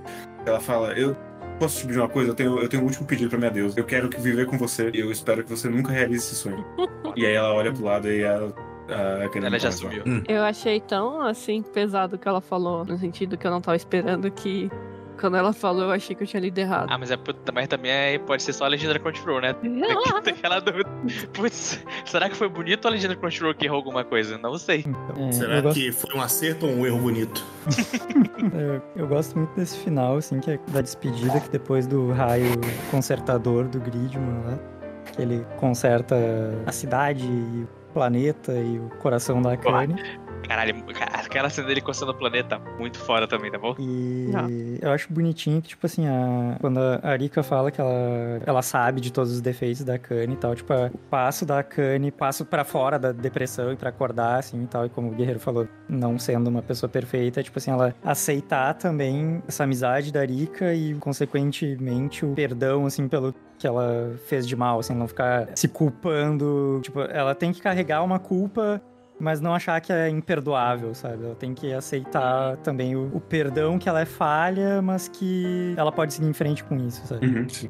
Ela fala, eu posso te pedir uma coisa? Eu tenho, eu tenho um último pedido pra minha deusa. Eu quero que viver com você e eu espero que você nunca realize esse sonho. e aí ela olha pro lado e ela A Akane Ela já sumiu. Eu achei tão, assim, pesado o que ela falou, no sentido que eu não tava esperando que... Quando ela falou, eu achei que eu tinha lido errado. Ah, mas, é, mas também é, pode ser só a Legendary Crunchyroll, né? Tem aquela dúvida. Putz, será que foi bonito ou a Legendary Crunchyroll que errou alguma coisa? Não sei. É, Será gosto, que foi um acerto ou um erro bonito? <laughs> eu, eu gosto muito desse final, assim, que é da despedida, que depois do raio consertador do Gridman lá, que ele conserta a cidade e o planeta e o coração da Akane. Caralho, cara, <laughs> aquela cena dele coçando o planeta, muito fora também, tá bom? E Ah. eu acho bonitinho que, tipo assim, a... quando a Arika fala que ela, ela sabe de todos os defeitos da Akane e tal, tipo, a- o passo da Akane, passo pra fora da depressão e pra acordar, assim, e tal, e como o Guerreiro falou, não sendo uma pessoa perfeita, é, tipo assim, ela aceitar também essa amizade da Arika e, consequentemente, o perdão, assim, pelo que ela fez de mal, assim, não ficar se culpando, tipo, ela tem que carregar uma culpa mas não achar que é imperdoável, sabe? Ela tem que aceitar também o, o perdão que ela é falha, mas que ela pode seguir em frente com isso, sabe? Uhum, sim.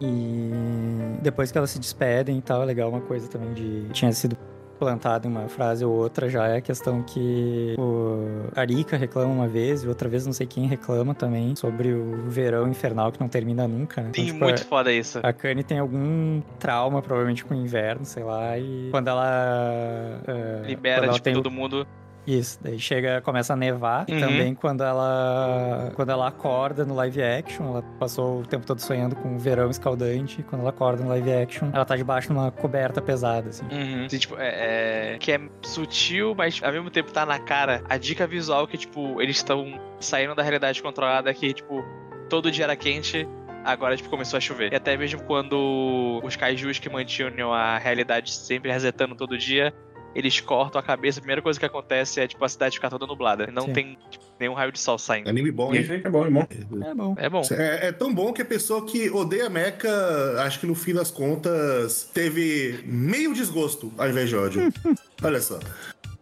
E depois que elas se despedem e tal, é legal uma coisa também de. Tinha sido plantada em uma frase ou outra já é a questão que o Arika reclama uma vez e outra vez não sei quem reclama também sobre o verão infernal que não termina nunca, né? Então, tipo, muito é- foda isso. a Kanye tem algum trauma, provavelmente, com o inverno, sei lá, e quando ela. é, Libera, quando ela tipo, tem todo mundo. Isso, daí chega, começa a nevar. E Uhum. também quando ela. Quando ela acorda no live action, ela passou o tempo todo sonhando com o verão escaldante. Quando ela acorda no live action, ela tá debaixo de uma coberta pesada, assim. Uhum. Assim, tipo, é, é- Que é sutil, mas ao mesmo tempo tá na cara. A dica visual que, tipo, eles estão saindo da realidade controlada que, tipo, todo dia era quente. Agora, tipo, começou a chover. E até mesmo quando os kaijus que mantinham a realidade sempre resetando todo dia, eles cortam a cabeça. A primeira coisa que acontece é, tipo, a cidade ficar toda nublada. Não Sim. tem tipo, nenhum raio de sol saindo. Anime bom, hein? aí, é bom, é bom. É bom. É bom. É, é tão bom que a pessoa que odeia Mecha, acho que no fim das contas, teve meio desgosto ao invés de ódio. <laughs> Olha só.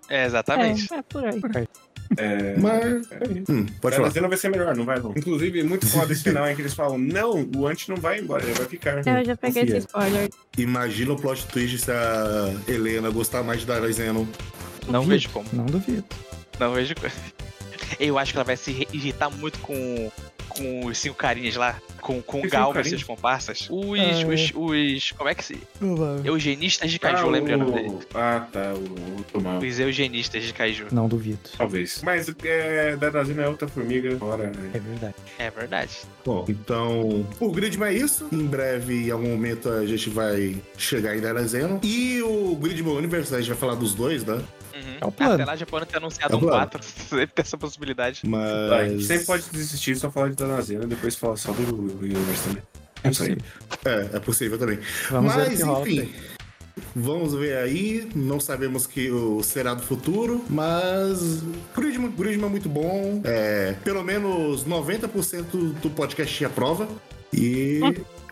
É, exatamente. É, é por aí. É... Mas. Hum, pode a falar. cena vai ser melhor, não vai, não. Inclusive, muito foda esse final em que eles falam: não, o Ant não vai embora, ele vai ficar. É, eu já peguei Confia. esse spoiler. Imagina o plot twist se a Helena gostar mais de Dara Zeno. Não vejo como. Não duvido. Não vejo como. <laughs> Eu acho que ela vai se irritar muito com, com os cinco carinhas lá. Com, com o Galma e seus comparsas. Os, Ah, os, os. Como é que se. Eugenistas de Kaiju, ah, lembrei o nome dele. Ah, tá, o, o Tomar. Os eugenistas de Kaiju. Não duvido. Talvez. Mas é, Dadazina é outra formiga. Bora. É verdade. É verdade. Bom, então, o Gridman é isso. Em breve, em algum momento, a gente vai chegar em Dara Zeno. E o Gridman Universe, a gente vai falar dos dois, né? Uhum. É o plano. Até lá já podem ter anunciado É um plano. 4. Sempre <laughs> tem essa possibilidade. Mas. A gente sempre pode desistir só falar de Dadazina e depois falar só do Universo também. É Isso aí. possível. É, é possível também. Vamos Mas, enfim. Vamos ver aí, não sabemos que o será do futuro, mas Gridman, Gridman é muito bom. É, pelo menos 90% do podcast aprova. E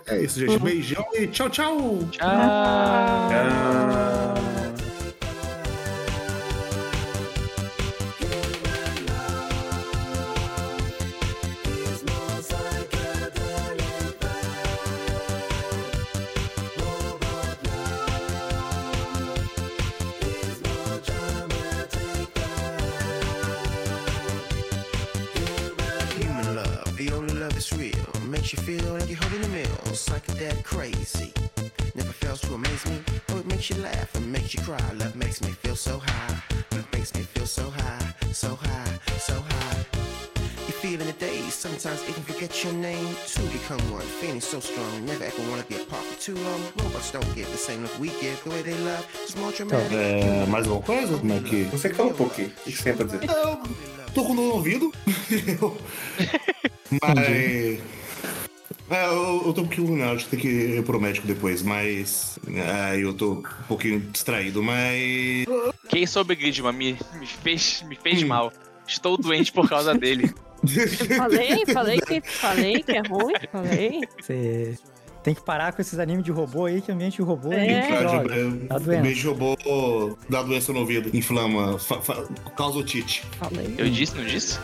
é isso, gente. Beijão e tchau, tchau! Tchau. Tchau. Become one, feeling so strong. Never ever wanna be apart for too long. Robots don't give the same love we give. The way they love is more dramatic. É, mais alguma coisa? Como é que. Você que fala um pouquinho. O que você tem pra dizer? Eu tô com dor no ouvido. mas. É, eu, eu tô um pouquinho. Não, acho que tem que ir pro médico depois, mas. É, eu tô um pouquinho distraído, mas. Quem soube Gridman me, me fez, me Hum. fez mal. Estou doente por causa dele. <laughs> Falei, falei que, falei que é ruim, falei. Você tem que parar com esses animes de robô aí, que ambiente de robô É. é droga. Tá O doendo. beijo robô dá doença no ouvido, inflama, fa- fa- causa otite. Falei. Eu disse, não disse?